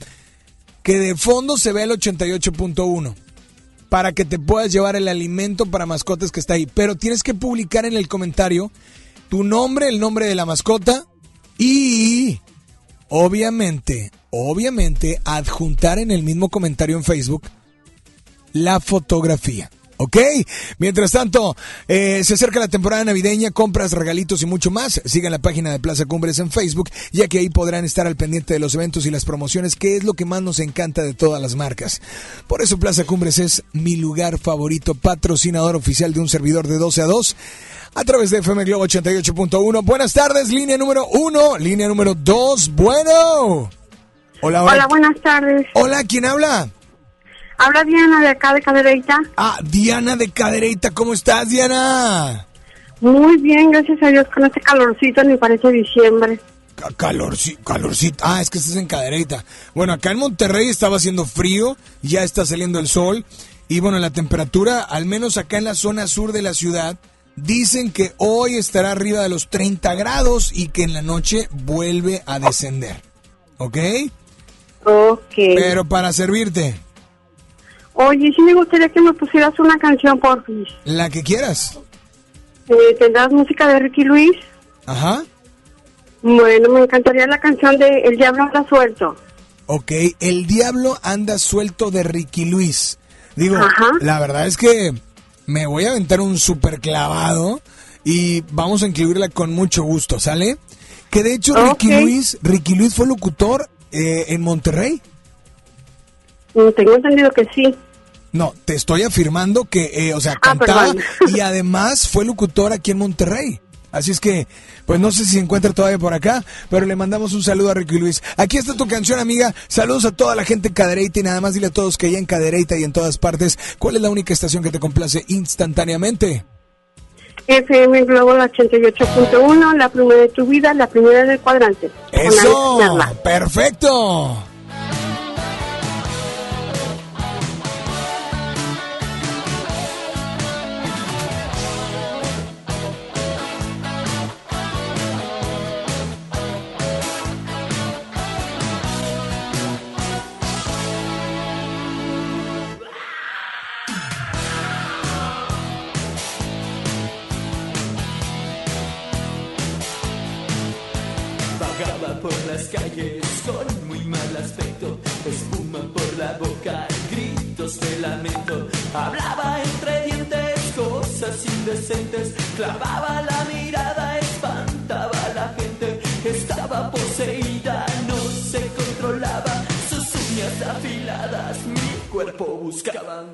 que de fondo se ve el 88.1 para que te puedas llevar el alimento para mascotas que está ahí. Pero tienes que publicar en el comentario tu nombre, el nombre de la mascota y obviamente, obviamente adjuntar en el mismo comentario en Facebook la fotografía. ¿Ok? Mientras tanto, eh, se acerca la temporada navideña, compras, regalitos y mucho más. Sigan la página de Plaza Cumbres en Facebook, ya que ahí podrán estar al pendiente de los eventos y las promociones, que es lo que más nos encanta de todas las marcas. Por eso Plaza Cumbres es mi lugar favorito, patrocinador oficial de un servidor de 12 a 2 a través de FM Globo 88.1. Buenas tardes, línea número 1, línea número 2. Bueno. Hola, hola.
Hola, buenas tardes.
Hola, ¿quién habla?
Habla Diana de acá de Cadereyta.
Ah, Diana de Cadereyta, ¿cómo estás, Diana?
Muy bien, gracias a Dios, con este calorcito, me parece diciembre.
Calorcito, calorcito. Ah, es que estás en Cadereyta. Bueno, acá en Monterrey estaba haciendo frío, ya está saliendo el sol. Y bueno, la temperatura, al menos acá en la zona sur de la ciudad, dicen que hoy estará arriba de los 30 grados y que en la noche vuelve a descender. ¿Ok?
Ok.
Pero para servirte.
Oye, sí me gustaría que me pusieras una canción, por fin.
La que quieras.
Eh, ¿Tendrás música de Ricky Luis?
Ajá.
Bueno, me encantaría la canción de El Diablo anda suelto.
Ok, El Diablo anda suelto de Ricky Luis. Digo, la verdad es que me voy a aventar un super clavado y vamos a incluirla con mucho gusto, ¿sale? Que de hecho Ricky Luis, Ricky Luis fue locutor eh, en Monterrey.
Mm, Tengo entendido que sí.
No, te estoy afirmando que, eh, o sea,
Ah,
cantaba y además fue locutor aquí en Monterrey. Así es que, pues no sé si se encuentra todavía por acá, pero le mandamos un saludo a Ricky Luis. Aquí está tu canción, amiga. Saludos a toda la gente en Cadereyta y nada más dile a todos que allá en Cadereyta y en todas partes, ¿cuál es la única estación que te complace instantáneamente?
FM Globo la 88.1, la primera de tu vida, la primera del cuadrante.
¡Eso! ¡Perfecto!
Clavaba la mirada, espantaba a la gente. Estaba poseída, no se controlaba, sus uñas afiladas mi cuerpo buscaban.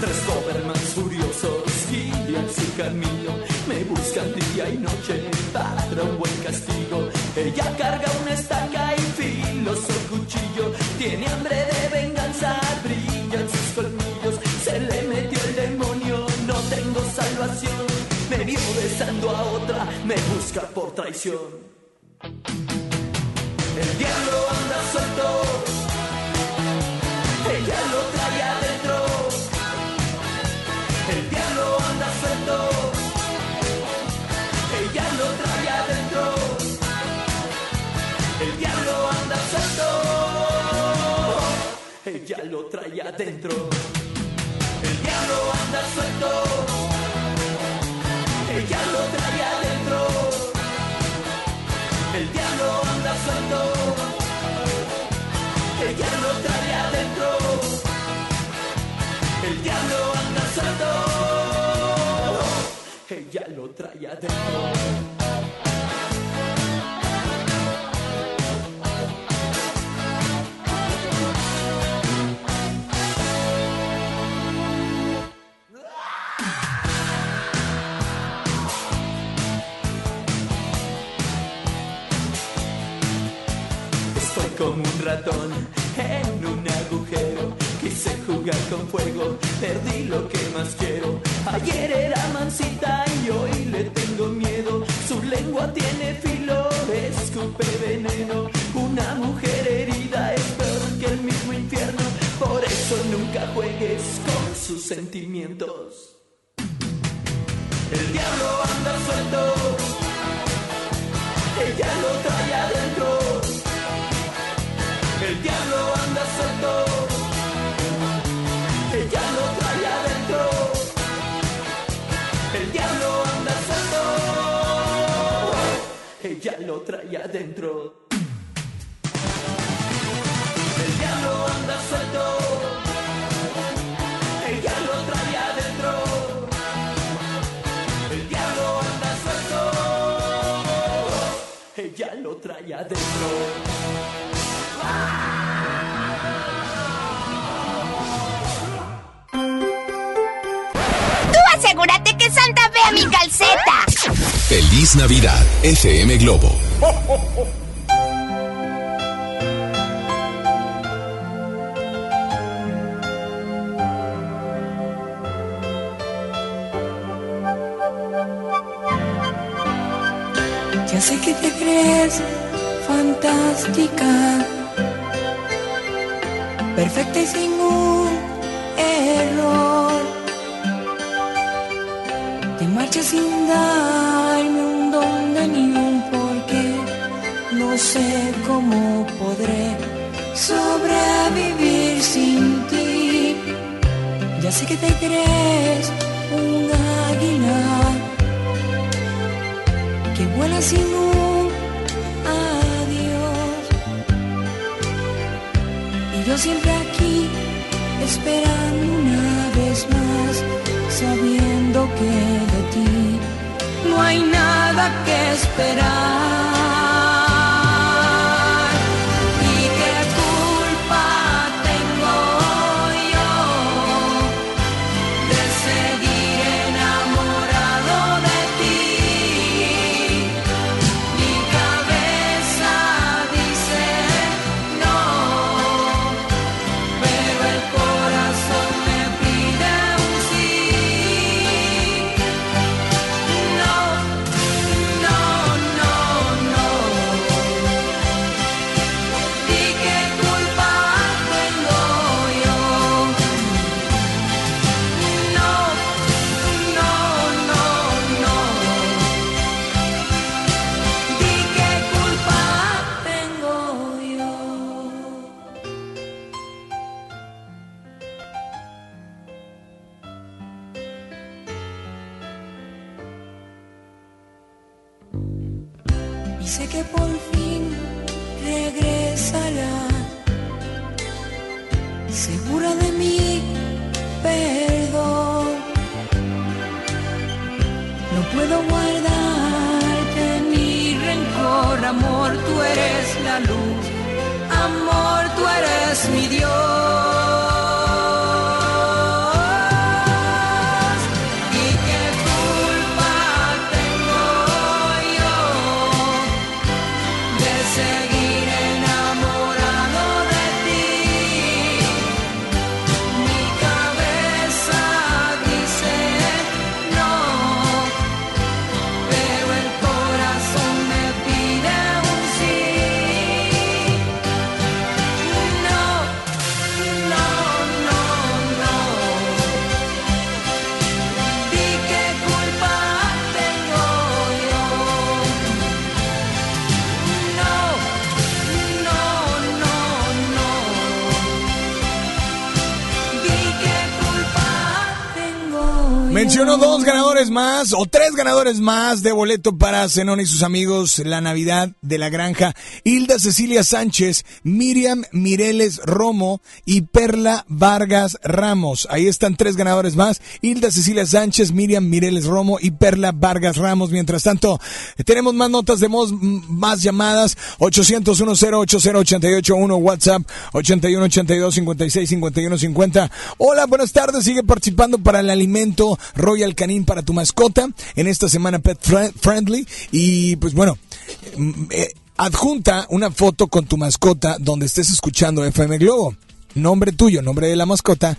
Tres Dobermans furiosos guían su camino, me buscan día y noche para un buen castigo. Ella carga una estaca y cuchillo, tiene hambre de venganza, brillan sus colmillos, se le metió el demonio, no tengo salvación. Me vio besando a otra, me busca por traición. El diablo anda suelto, lo trae adentro. El diablo anda suelto, ella lo trae adentro. El diablo anda suelto, ella lo trae adentro. El diablo anda suelto, ella lo trae adentro. Jugar con fuego, perdí lo que más quiero. Ayer era mansita y hoy le tengo miedo. Su lengua tiene filo, escupe veneno. Una mujer herida es peor que el mismo infierno. Por eso nunca juegues con sus sentimientos. Adentro. El diablo anda suelto, ella lo trae adentro. El diablo anda suelto, ella lo trae adentro.
Tú asegúrate que Santa vea mi calceta.
Feliz Navidad, FM Globo.
Ya sé que te crees fantástica, perfecta y sin un error. Te marchas sin darme sé cómo podré sobrevivir sin ti. Ya sé que te crees un águila que vuela sin un adiós. Y yo siempre aquí, esperando una vez más, sabiendo que de ti no hay nada que esperar.
Menciono dos ganadores más o tres ganadores más de boleto para Zenón y sus amigos la Navidad de la Granja. Hilda Cecilia Sánchez, Miriam Mireles Romo y Perla Vargas Ramos. Ahí están tres ganadores más. Hilda Cecilia Sánchez, Miriam Mireles Romo y Perla Vargas Ramos. Mientras tanto, tenemos más notas de voz, más llamadas. 800 1 WhatsApp 81 82 56 51 50. Hola, buenas tardes. Sigue participando para el alimento Royal Canin para tu mascota en esta semana Pet Friendly. Y pues bueno, mm, eh, adjunta una foto con tu mascota donde estés escuchando FM Globo. Nombre tuyo, nombre de la mascota.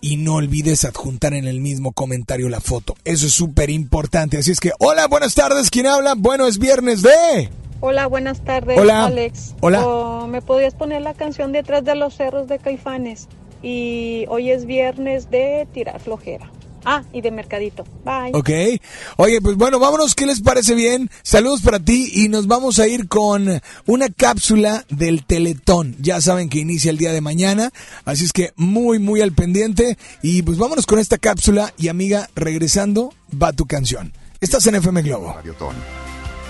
Y no olvides adjuntar en el mismo comentario la foto. Eso es súper importante. Así es que, hola, buenas tardes. ¿Quién habla? Bueno, es viernes de...
Hola, buenas tardes,
Hola.
Alex.
Hola.
Oh, ¿Me podrías poner la canción Detrás de los Cerros de Caifanes? Y hoy es viernes de tirar flojera. Ah, y de mercadito. Bye.
Ok. Oye, pues bueno, vámonos, ¿qué les parece bien? Saludos para ti y nos vamos a ir con una cápsula del Teletón. Ya saben que inicia el día de mañana, así es que muy, muy al pendiente. Y pues vámonos con esta cápsula y amiga, regresando, va tu canción. Estás en FM Globo.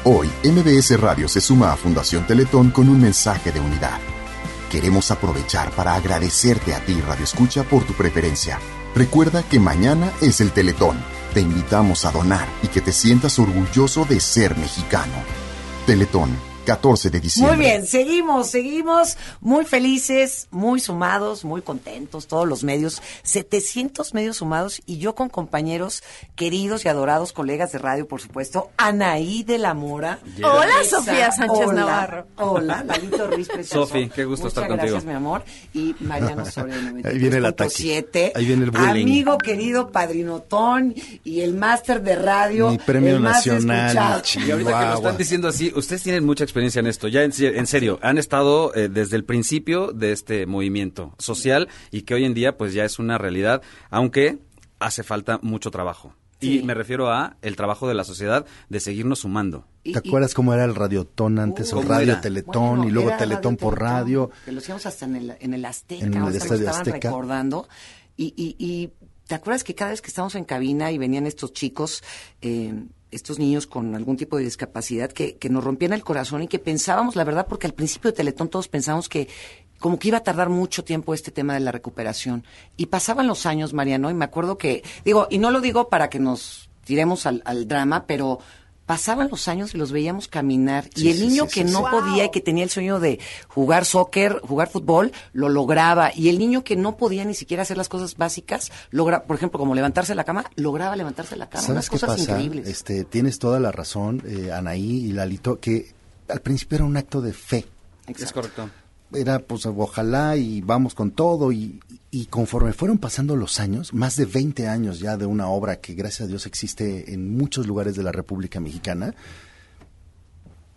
Hoy, MBS Radio se suma a Fundación Teletón con un mensaje de unidad. Queremos aprovechar para agradecerte a ti, Radio Escucha, por tu preferencia. Recuerda que mañana es el Teletón. Te invitamos a donar y que te sientas orgulloso de ser mexicano. Teletón, 14 de diciembre.
Muy bien, seguimos, seguimos muy felices, muy sumados, muy contentos, todos los medios, 700 medios sumados y yo con compañeros queridos y adorados, colegas de radio, por supuesto, Anaí de la Mora.
Yeah. Hola, Sofía Sánchez
Hola,
Navarro.
Hola, Lalito Ruiz Precioso.
Sofi, qué gusto
Muchas
estar contigo.
gracias, mi amor. Y Mariano Soria,
Ahí viene el ataque.
93.7.
Ahí viene el bullying.
Amigo querido Padrinotón y el máster de radio.
Mi premio
el más
nacional. Y ahorita que lo están diciendo así, ustedes tienen mucha experiencia en esto. Ya en, se- en serio, han estado eh, desde el principio de este movimiento social y que hoy en día pues ya es una realidad, aunque hace falta mucho trabajo. Y me refiero a el trabajo de la sociedad de seguirnos sumando.
Y-
¿Te acuerdas cómo era el radiotón antes o
¿Cómo
radio
era?
Teletón
Bueno,
y luego Teletón por
Teletón,
radio?
Que lo hacíamos hasta en el, en el Azteca,
En el Estadio
estaban
Azteca.
recordando. Y, y, y ¿te acuerdas que cada vez que estábamos en cabina y venían estos chicos, eh, estos niños con algún tipo de discapacidad, que, que nos rompían el corazón y que pensábamos, la verdad, porque al principio de Teletón todos pensábamos que como que iba a tardar mucho tiempo este tema de la recuperación. Y pasaban los años, Mariano, y me acuerdo que, digo, y no lo digo para que nos tiremos al, al drama, pero pasaban los años y los veíamos caminar.
Sí,
y el
sí,
niño
sí,
que
sí,
no
sí.
podía y que tenía el sueño de jugar soccer, jugar fútbol, lo lograba. Y el niño que no podía ni siquiera hacer las cosas básicas, logra, por ejemplo, como levantarse de la cama, lograba levantarse de la cama. Unas
¿Sabes qué
cosas
pasa?
increíbles.
Este, tienes toda la razón, eh, Anaí y Lalito, que al principio era un acto de fe.
Es correcto.
Era, pues, ojalá y vamos con todo. Y, y conforme fueron pasando los años, más de 20 años ya de una obra que, gracias a Dios, existe en muchos lugares de la República Mexicana,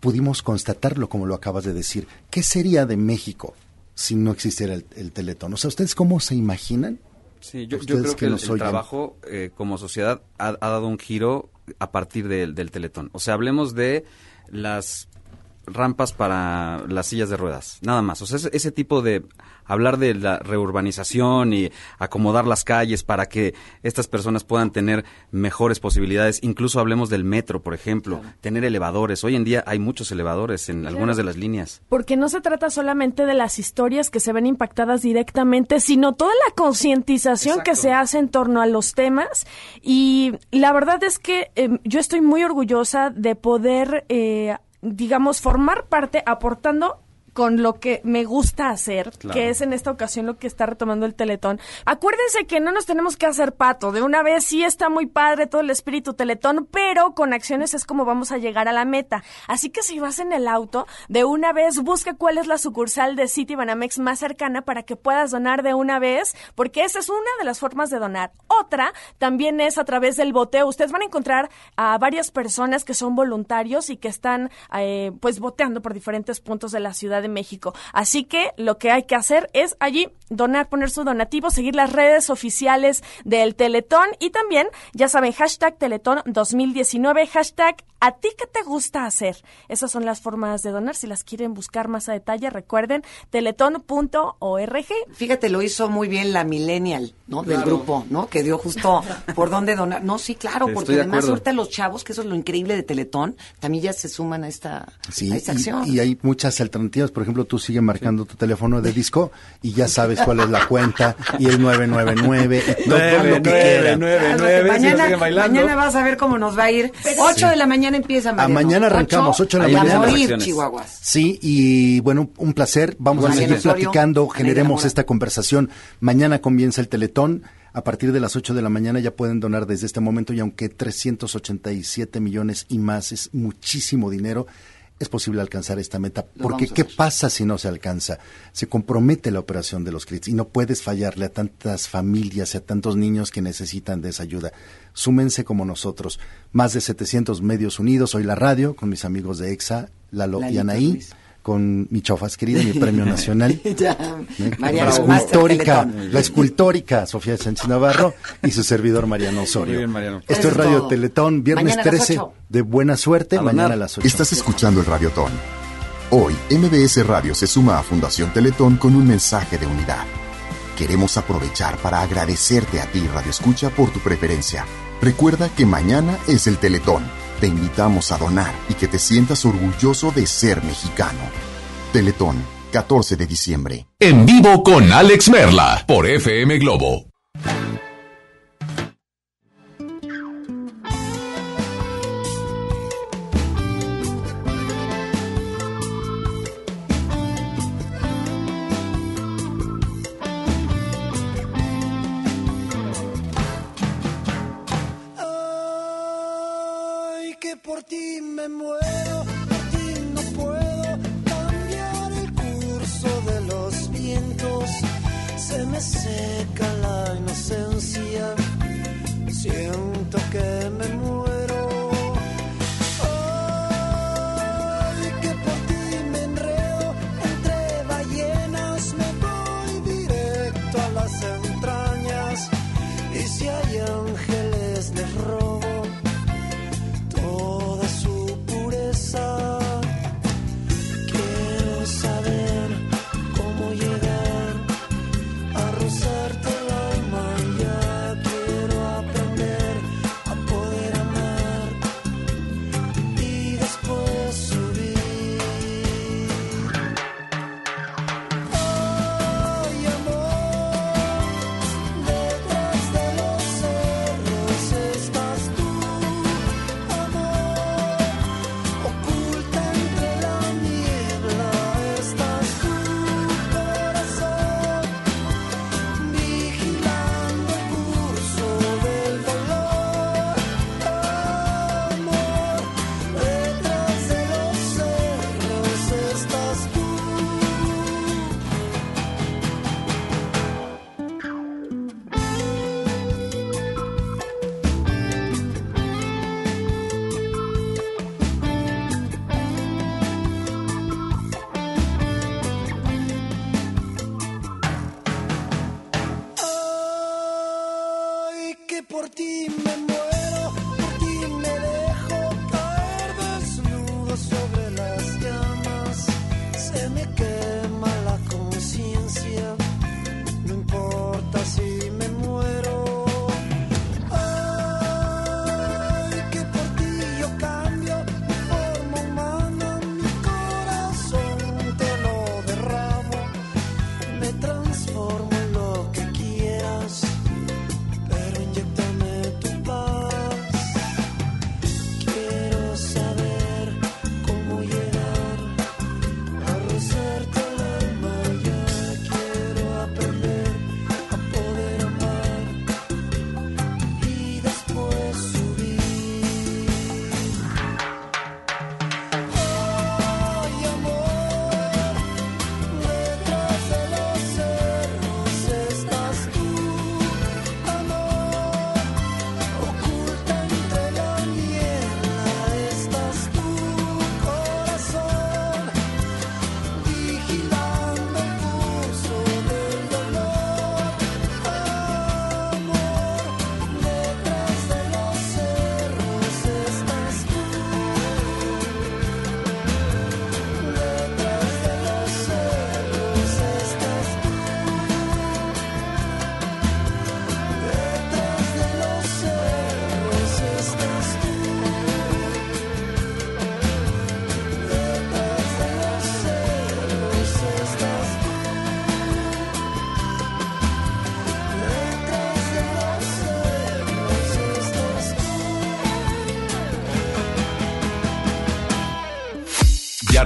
pudimos constatarlo, como lo acabas de decir. ¿Qué sería de México si no existiera el, el Teletón? O sea, ¿ustedes cómo se imaginan?
Sí, yo, creo
que
que el, trabajo eh, como sociedad ha, ha dado un giro a partir del, del Teletón. O sea, hablemos de las rampas para las sillas de ruedas, nada más. O sea, ese, ese tipo de hablar de la reurbanización y acomodar las calles para que estas personas puedan tener mejores posibilidades. Incluso hablemos del metro, por ejemplo, tener elevadores. Hoy en día hay muchos elevadores en algunas de las líneas.
Porque no se trata solamente de las historias que se ven impactadas directamente, sino toda la concientización que se hace en torno a los temas. Y la verdad es que eh, yo estoy muy orgullosa de poder, eh, digamos, formar parte aportando con lo que me gusta hacer,
Claro.
que es en esta ocasión lo que está retomando el Teletón. Acuérdense que no nos tenemos que hacer pato. De una vez sí está muy padre todo el espíritu Teletón, pero con acciones es como vamos a llegar a la meta. Así que si vas en el auto, de una vez busca cuál es la sucursal de City Banamex más cercana para que puedas donar de una vez, porque esa es una de las formas de donar. Otra también es a través del boteo. Ustedes van a encontrar a varias personas que son voluntarios y que están eh, pues boteando por diferentes puntos de la Ciudad de México. Así que lo que hay que hacer es allí donar, poner su donativo, seguir las redes oficiales del Teletón y también, ya saben, hashtag Teletón 2019, hashtag a ti qué te gusta hacer. Esas son las formas de donar. Si las quieren buscar más a detalle, recuerden teletón.org.
Fíjate, lo hizo muy bien la millennial, ¿no? Del grupo, ¿no? Que dio justo por dónde donar. No, sí, claro,
Estoy
porque
de
además ahorita los chavos, que eso es lo increíble de Teletón, también ya se suman a esta,
Sí,
a esta
y-
acción.
y, hay muchas alternativas. Por ejemplo, tú sigues marcando tu teléfono de disco y ya sabes cuál es la cuenta y el 999 y todo lo que quieran.
Cálmate, mañana, mañana vas a ver cómo nos va a ir. 8 de la mañana empieza,
A
Mariano.
mañana arrancamos, 8 de la
a
mañana.
morir, Chihuahuas.
Sí, y bueno, un placer. Vamos a seguir platicando, generemos esta conversación. Mañana comienza el Teletón. A partir de las 8 de la mañana ya pueden donar desde este momento y aunque 387 millones y más es muchísimo dinero, es posible alcanzar esta meta.
Lo
Porque ¿qué pasa si no se alcanza? Se compromete la operación de los CRITs y no puedes fallarle a tantas familias y a tantos niños que necesitan de esa ayuda. Súmense como nosotros. Más de 700 medios unidos. Hoy la radio con mis amigos de EXA, Lalo y
Lalito
Anaí. Con mi chofas querida, mi premio nacional.
Ya,
¿eh?
Mariano,
la escultórica, la escultórica Sofía Sánchez Navarro y su servidor Mariano Osorio.
Muy bien, Mariano.
Esto es
es
Radio
todo.
Teletón, viernes
Mañana a las
13
ocho.
de buena suerte,
A
mañana a las 8.
Estás escuchando el Radiotón. Hoy, MBS Radio se suma a Fundación Teletón con un mensaje de unidad. Queremos aprovechar para agradecerte a ti, Radio Escucha, por tu preferencia. Recuerda que mañana es el Teletón. Te invitamos a donar y que te sientas orgulloso de ser mexicano. Teletón, 14 de diciembre.
En vivo con Alex Merla por FM Globo.
Por ti me muero, por ti no puedo cambiar el curso de los vientos. Se me seca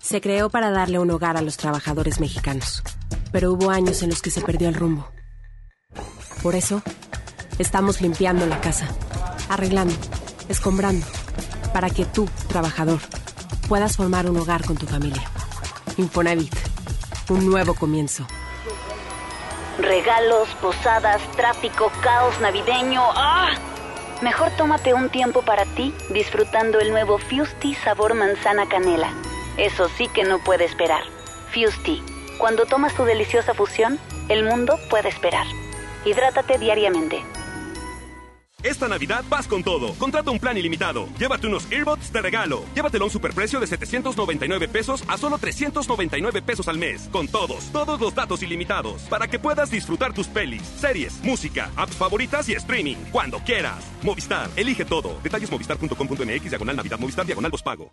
se creó para darle un hogar a los trabajadores mexicanos. Pero hubo años en los que se perdió el rumbo. Por eso, estamos limpiando la casa, arreglando, escombrando, para que tú, trabajador, puedas formar un hogar con tu familia. Infonavit, un nuevo comienzo.
Regalos, posadas, tráfico, caos navideño. ¡Ah! Mejor tómate un tiempo para ti disfrutando el nuevo Fusti sabor manzana canela. Eso sí que no puede esperar. Fusti, cuando tomas tu deliciosa fusión, el mundo puede esperar. Hidrátate diariamente.
Esta Navidad vas con todo. Contrata un plan ilimitado. Llévate unos earbuds de regalo. Llévatelo a un superprecio de 799 pesos a solo 399 pesos al mes. Con todos, todos los datos ilimitados. Para que puedas disfrutar tus pelis, series, música, apps favoritas y streaming. Cuando quieras. Movistar, elige todo. Detalles movistar.com.mx, diagonal Navidad, Movistar, diagonal pago.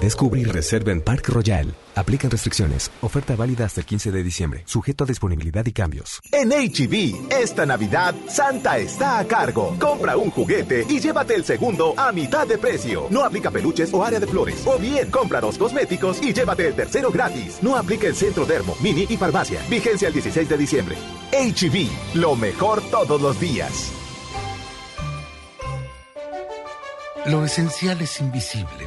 Descubre y reserva en Park Royal. Aplican restricciones. Oferta válida hasta el 15 de diciembre. Sujeto a disponibilidad y cambios.
En HB, esta Navidad, Santa está a cargo. Compra un juguete y llévate el segundo a mitad de precio. No aplica peluches o área de flores. O bien, compra dos cosméticos y llévate el tercero gratis. No aplica el centro dermo, mini y farmacia. Vigencia el 16 de diciembre. HB, lo mejor todos los días.
Lo esencial es invisible,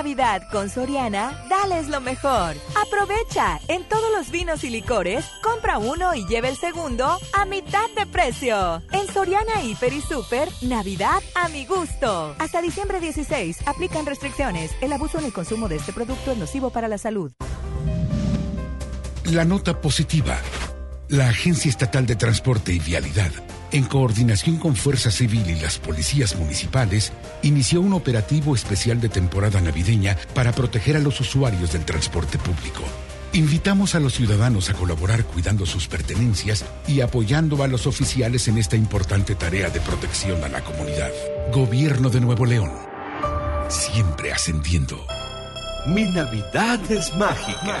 Navidad con Soriana, dales lo mejor. Aprovecha, en todos los vinos y licores, compra uno y lleve el segundo a mitad de precio. En Soriana Hiper y Super, Navidad a mi gusto. Hasta diciembre 16, aplican restricciones. El abuso en el consumo de este producto es nocivo para la salud.
La nota positiva. La Agencia Estatal de Transporte y Vialidad, en coordinación con Fuerza Civil y las policías municipales, inició un operativo especial de temporada navideña para proteger a los usuarios del transporte público. Invitamos a los ciudadanos a colaborar cuidando sus pertenencias y apoyando a los oficiales en esta importante tarea de protección a la comunidad. Gobierno de Nuevo León. Siempre ascendiendo.
Mi Navidad es mágica.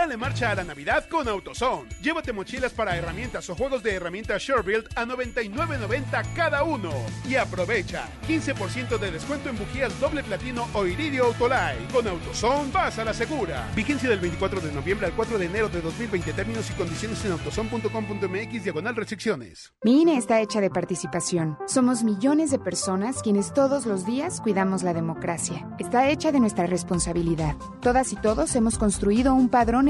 Dale marcha a la Navidad con AutoZone. Llévate mochilas para herramientas o juegos de herramientas SureBuild a 99.90 cada uno. Y aprovecha 15% de descuento en bujías doble platino o iridio Autolite. Con AutoZone vas a la segura. Vigencia del 24 de noviembre al 4 de enero de 2020. Términos y condiciones en autozone.com.mx diagonal restricciones.
Mi INE está hecha de participación. Somos millones de personas quienes todos los días cuidamos la democracia. Está hecha de nuestra responsabilidad. Todas y todos hemos construido un padrón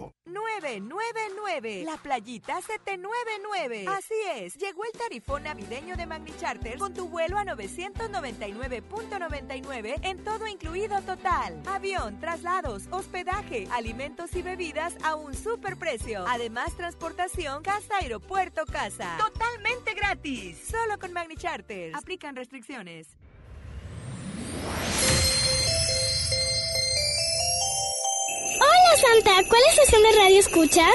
999. La playita 799. Así es, llegó el tarifón navideño de Magni Charter con tu vuelo a 999.99 en todo incluido total. Avión, traslados, hospedaje, alimentos y bebidas a un super precio. Además, transportación casa, aeropuerto, casa. Totalmente gratis. Solo con Magni Charters. Aplican restricciones.
Hola Santa, ¿cuál estación de radio escuchas?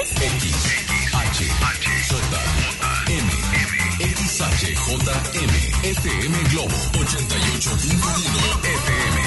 XHJM, FM Globo 88.1 FM.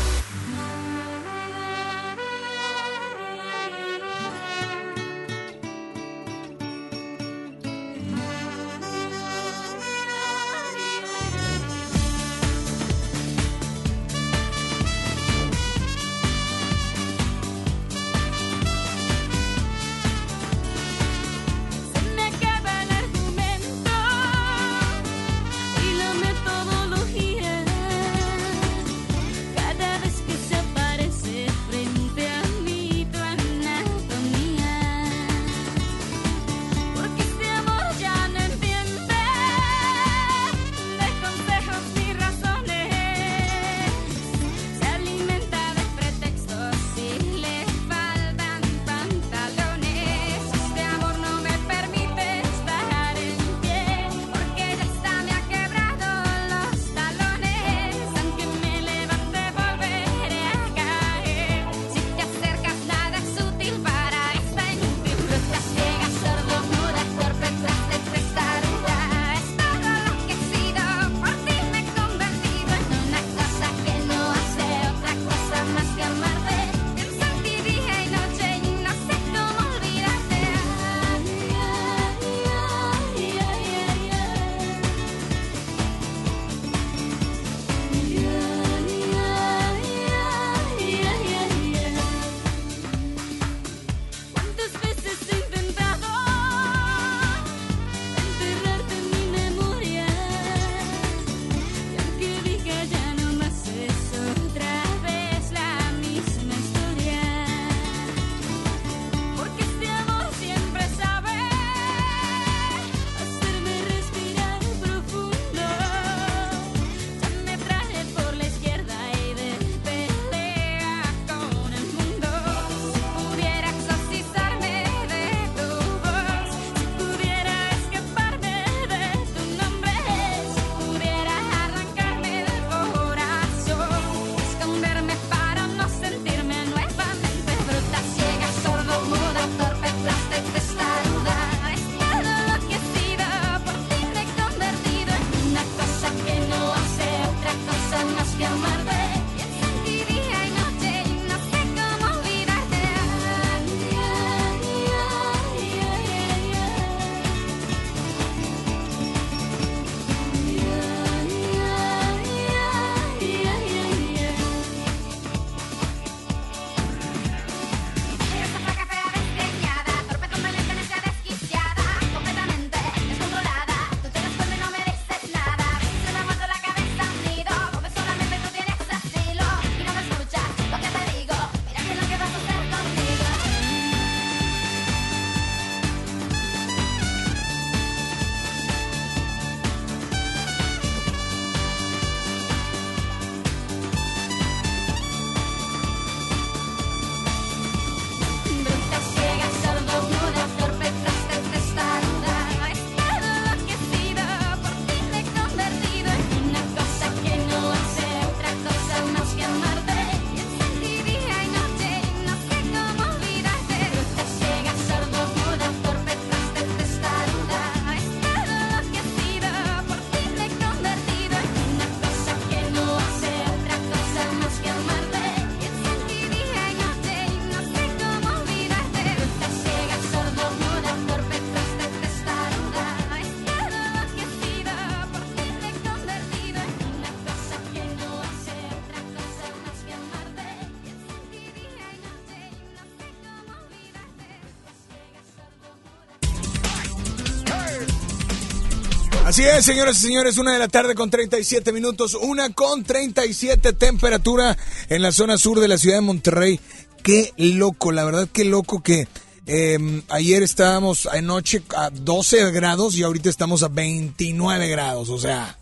Así es, señores y señores, una de la tarde con 37 minutos, una con 37 temperatura en la zona sur de la ciudad de Monterrey. Qué loco, la verdad, qué loco que eh, ayer estábamos anoche a 12 grados y ahorita estamos a 29 grados, o sea,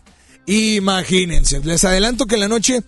imagínense. Les adelanto que en la noche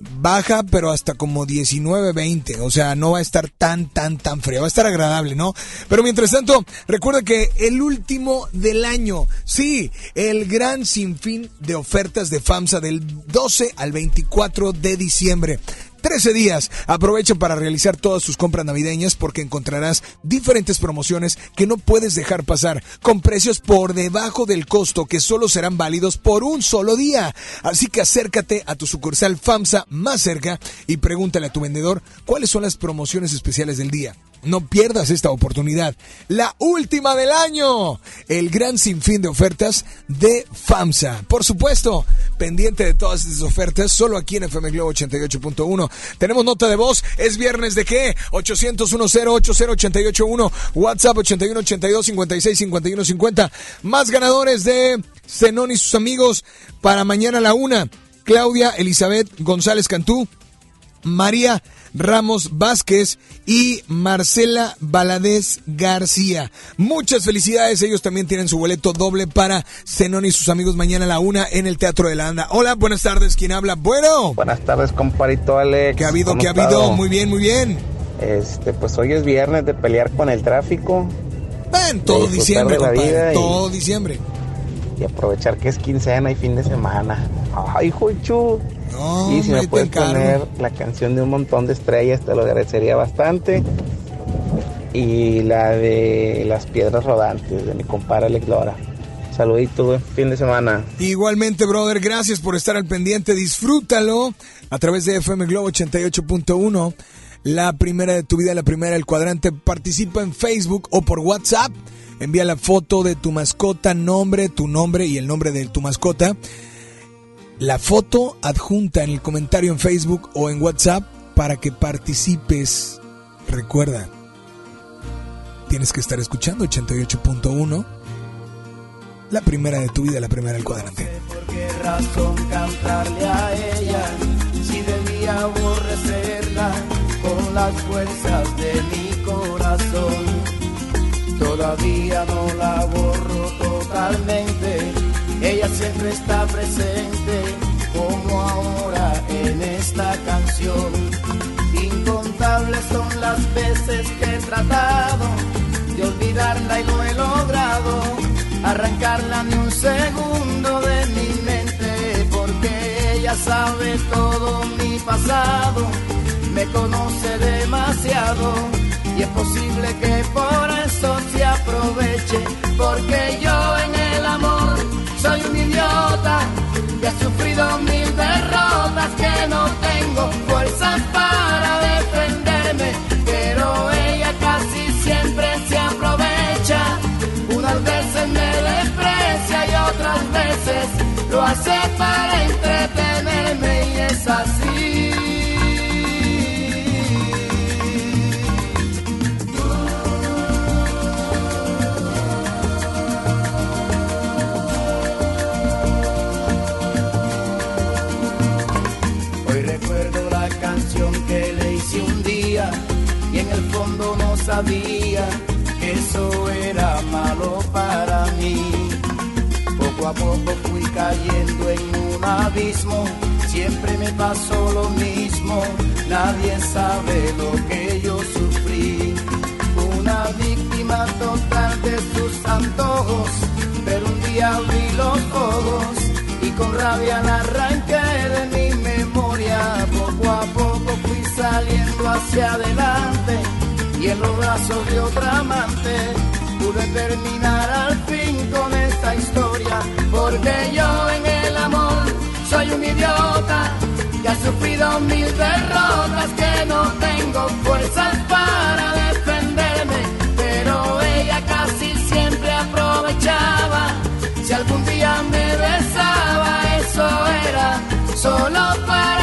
baja, pero hasta como 19, 20. O sea, no va a estar tan, tan, tan frío. Va a estar agradable, ¿no? Pero mientras tanto, recuerda que el último del año, sí, el gran sinfín de ofertas de FAMSA del 12 al 24 de diciembre. 13 días. Aprovecha para realizar todas tus compras navideñas porque encontrarás diferentes promociones que no puedes dejar pasar con precios por debajo del costo que solo serán válidos por un solo día. Así que acércate a tu sucursal FAMSA más cerca y pregúntale a tu vendedor cuáles son las promociones especiales del día. No pierdas esta oportunidad. La última del año. El gran sinfín de ofertas de FAMSA. Por supuesto, pendiente de todas estas ofertas, solo aquí en FM Globo 88.1. Tenemos nota de voz. ¿Es viernes de qué? 800 881 WhatsApp 81 82 56 51 50. Más ganadores de Zenón y sus amigos para mañana a la una. Claudia Elizabeth González Cantú. María Ramos Vázquez y Marcela Valadez García. Muchas felicidades, ellos también tienen su boleto doble para Zenón y sus amigos mañana a la una en el Teatro de la Anda. Hola, buenas tardes, ¿quién habla? Bueno.
Buenas tardes, comparito Alex.
¿Qué ha habido? ¿Qué ha habido? Muy bien, muy bien.
Este, pues hoy es viernes de pelear con el tráfico.
En todo diciembre, compadre, todo diciembre.
Y aprovechar que es quincena y fin de semana. Ay, Jochu.
No,
y si me puedes poner la canción de un montón de estrellas, te lo agradecería bastante. Y la de las piedras rodantes de mi compadre Alex Lora. Saludito, buen fin de semana.
Igualmente, brother, gracias por estar al pendiente. Disfrútalo a través de FM Globo 88.1. La primera de tu vida, la primera del cuadrante. Participa en Facebook o por WhatsApp. Envía la foto de tu mascota, nombre, tu nombre y el nombre de tu mascota. La foto adjunta en el comentario en Facebook o en WhatsApp para que participes. Recuerda, tienes que estar escuchando 88.1. La primera de tu vida, la primera del cuadrante.
qué razón cantarle a ella si debía aborrecerla con las fuerzas de mi corazón. Todavía no la borro totalmente, ella siempre está presente como ahora en esta canción. Incontables son las veces que he tratado de olvidarla y no he logrado arrancarla ni un segundo de mi mente porque ella sabe todo mi pasado, me conoce demasiado y es posible que por eso se aproveche porque yo en el amor soy un idiota mil derrotas que le hice un día y en el fondo no sabía que eso era malo para mí. Poco a poco fui cayendo en un abismo, siempre me pasó lo mismo, nadie sabe lo que yo sufrí. Una víctima total de sus antojos, pero un día abrí los ojos y con rabia la arranqué de mi memoria. Poco a poco fui saliendo hacia adelante y en los brazos de otra amante pude terminar al fin con esta historia. Porque yo en el amor soy un idiota que ha sufrido mil derrotas que no tengo fuerzas para defenderme. Pero ella casi siempre aprovechaba. Si algún día me besaba, eso era solo para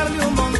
para bajarle un montón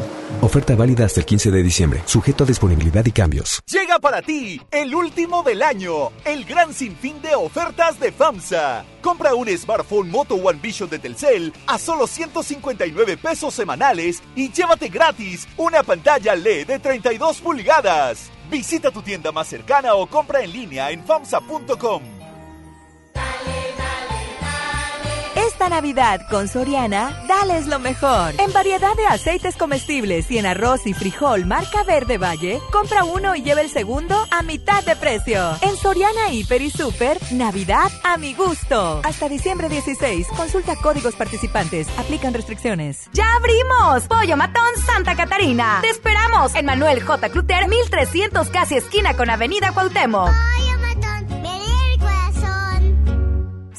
Oferta válida hasta el 15 de diciembre, sujeto a disponibilidad y cambios.
Llega para ti el último del año, el gran sinfín de ofertas de FAMSA. Compra un smartphone Moto One Vision de Telcel a solo 159 pesos semanales y llévate gratis una pantalla LED de 32 pulgadas. Visita tu tienda más cercana o compra en línea en famsa.com.
Esta Navidad con Soriana, dales lo mejor. En variedad de aceites comestibles y en arroz y frijol marca Verde Valle, compra uno y lleva el segundo a mitad de precio. En Soriana Hiper y Super, Navidad a mi gusto. Hasta diciembre 16, consulta códigos participantes, aplican restricciones.
¡Ya abrimos! Pollo Matón Santa Catarina. Te esperamos en Manuel J. Cluter, 1300 casi esquina con Avenida Cuauhtémoc.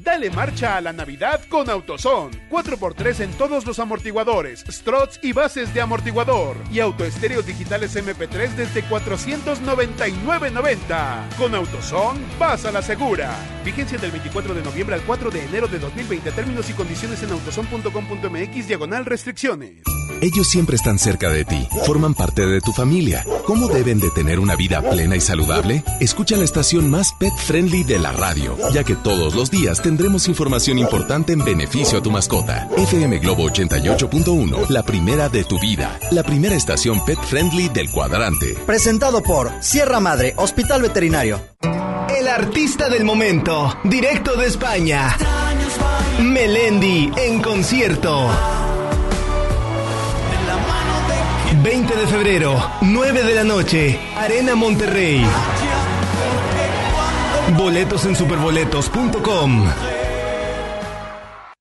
Dale marcha a la Navidad con Autoson. 4x3 en todos los amortiguadores, struts y bases de amortiguador. Y autoestéreos digitales MP3 desde 499.90. Con Autoson, vas a la segura. Vigencia del 24 de noviembre al 4 de enero de 2020. Términos y condiciones en autoson.com.mx diagonal restricciones.
Ellos siempre están cerca de ti, forman parte de tu familia. ¿Cómo deben de tener una vida plena y saludable? Escucha la estación más pet friendly de la radio, ya que todos los días tendremos información importante en beneficio a tu mascota. FM Globo 88.1, la primera de tu vida, la primera estación pet friendly del cuadrante.
Presentado por Sierra Madre, Hospital Veterinario.
El artista del momento, directo de España. Melendi en concierto. 20 de febrero, 9 de la noche, Arena Monterrey. Boletos en superboletos.com.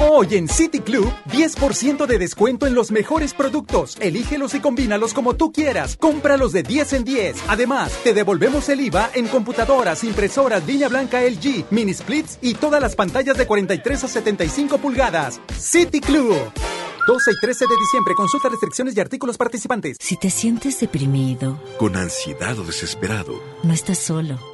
Hoy en City Club, 10% de descuento en los mejores productos. Elígelos y combínalos como tú quieras. Cómpralos de 10 en 10. Además, te devolvemos el IVA en computadoras, impresoras, línea blanca LG, mini splits y todas las pantallas de 43 a 75 pulgadas. City Club. 12 y 13 de diciembre. Consulta restricciones y artículos participantes.
Si te sientes deprimido,
Con ansiedad o desesperado,
no estás solo.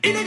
Ini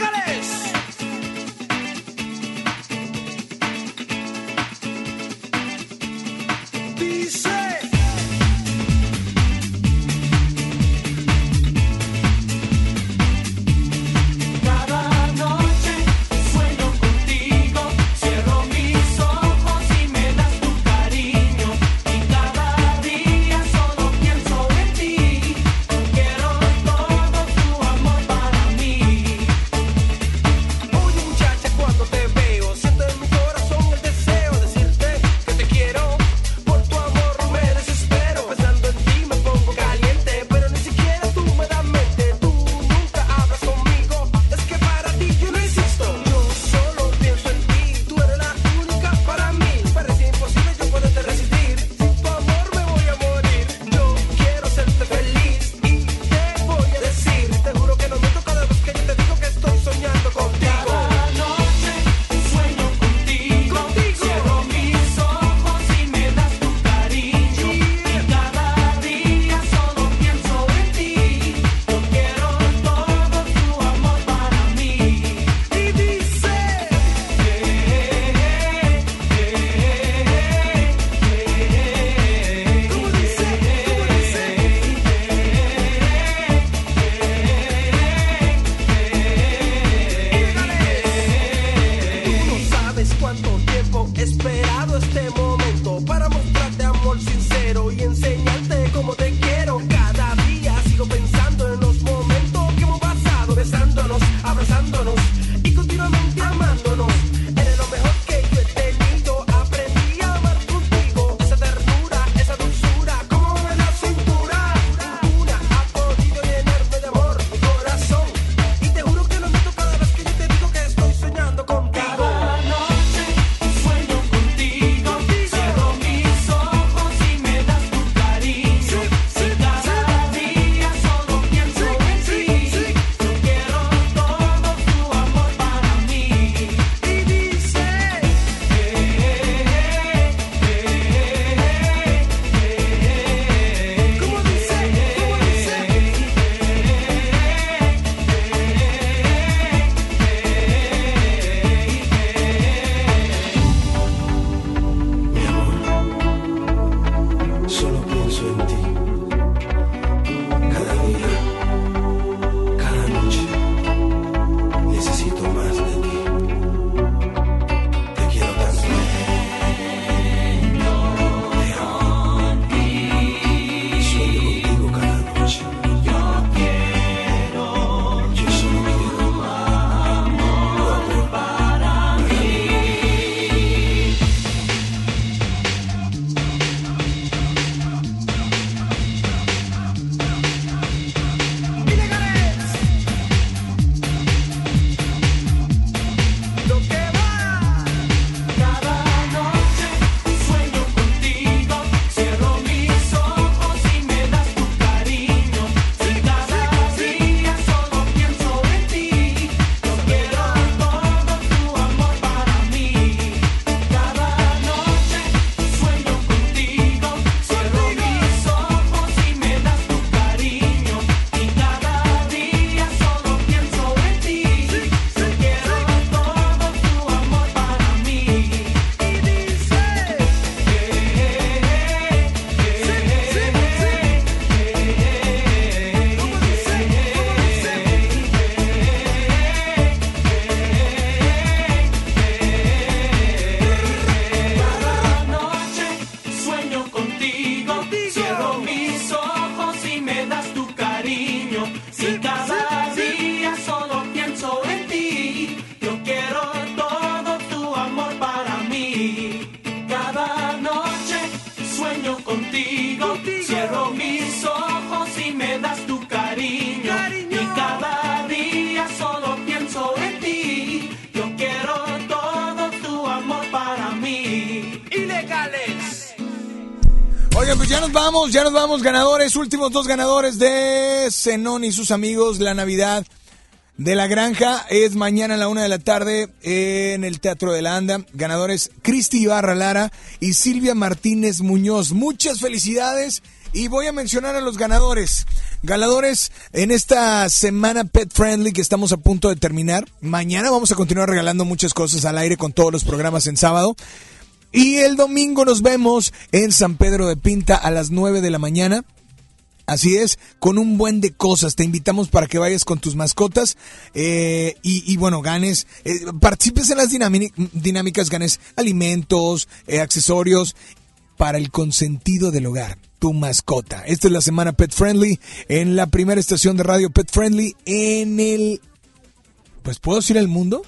pues ya nos vamos, ya nos vamos, ganadores, últimos dos ganadores de Zenón y sus amigos, la Navidad de la Granja es mañana a la una de la tarde en el Teatro de la Anda. Ganadores Cristi Ibarra Lara y Silvia Martínez Muñoz. Muchas felicidades y voy a mencionar a los ganadores. Ganadores en esta semana Pet Friendly que estamos a punto de terminar. Mañana vamos a continuar regalando muchas cosas al aire con todos los programas en sábado. Y el domingo nos vemos en San Pedro de Pinta a las 9 de la mañana. Así es, con un buen de cosas. Te invitamos para que vayas con tus mascotas eh, y, bueno, ganes, eh, participes en las dinámicas, ganes alimentos, eh, accesorios para el consentido del hogar, tu mascota. Esta es la semana Pet Friendly en la primera estación de radio Pet Friendly en el... Pues puedo decir el mundo,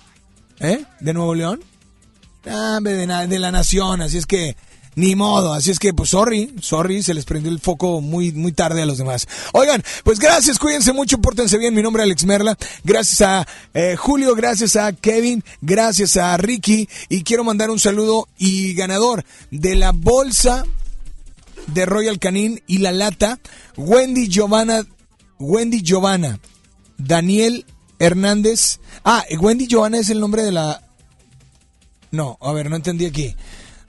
¿eh? De Nuevo León. De, de la nación, así es que ni modo, así es que pues sorry, sorry, se les prendió el foco muy muy tarde a los demás. Oigan, pues gracias, cuídense mucho, pórtense bien, mi nombre es Alex Merla, gracias a eh, Julio, gracias a Kevin, gracias a Ricky y quiero mandar un saludo y ganador de la bolsa de Royal Canin y la lata, Wendy Giovanna, Wendy Giovanna, Daniel Hernández. Ah, Wendy Giovanna es el nombre de la no, a ver, no entendí aquí.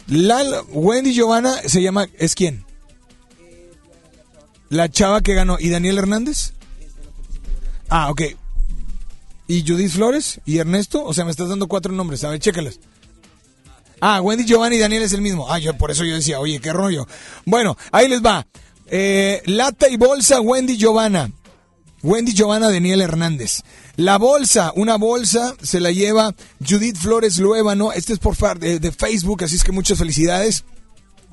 La, Wendy Giovanna se llama, ¿es quién? La chava que ganó. ¿Y Daniel Hernández? Ah, ok. ¿Y Judith Flores? ¿Y Ernesto? O sea, me estás dando cuatro nombres. A ver, chécalas. Ah, Wendy Giovanna y Daniel es el mismo. Ah, yo por eso yo decía, oye, qué rollo. Bueno, ahí les va. Eh, lata y bolsa, Wendy Giovanna. Wendy Giovanna Daniel Hernández. La bolsa, una bolsa, se la lleva Judith Flores Luébano. Este es por de, de Facebook, así es que muchas felicidades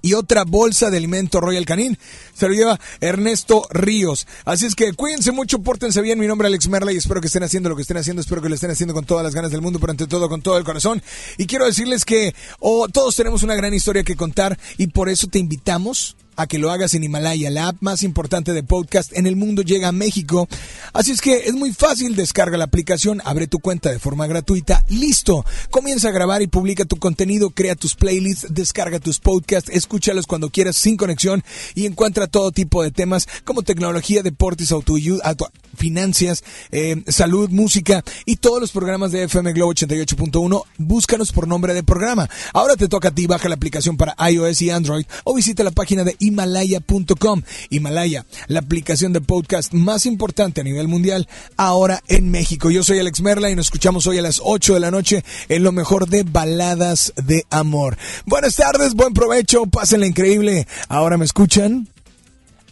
y otra bolsa de alimento Royal Canin. Se lo lleva Ernesto Ríos. Así es que cuídense mucho, pórtense bien. Mi nombre es Alex Merla y espero que estén haciendo lo que estén haciendo. Espero que lo estén haciendo con todas las ganas del mundo, pero ante todo con todo el corazón. Y quiero decirles que oh, todos tenemos una gran historia que contar y por eso te invitamos a que lo hagas en Himalaya, la app más importante de podcast en el mundo llega a México. Así es que es muy fácil, descarga la aplicación, abre tu cuenta de forma gratuita, listo. Comienza a grabar y publica tu contenido, crea tus playlists, descarga tus podcasts, escúchalos cuando quieras sin conexión y encuentra todo tipo de temas como tecnología, deportes, autoayuda, finanzas, eh, salud, música y todos los programas de FM Globo 88.1. Búscanos por nombre de programa. Ahora te toca a ti, baja la aplicación para iOS y Android o visita la página de himalaya.com. Himalaya, la aplicación de podcast más importante a nivel mundial, ahora en México. Yo soy Alex Merla y nos escuchamos hoy a las 8 de la noche en lo mejor de baladas de amor. Buenas tardes, buen provecho, pásenla increíble. ¿Ahora me escuchan?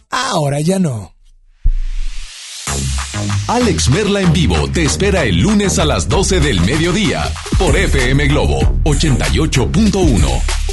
Ahora ya no.
Alex Merla en vivo te espera el lunes a las 12 del mediodía por FM Globo 88.1.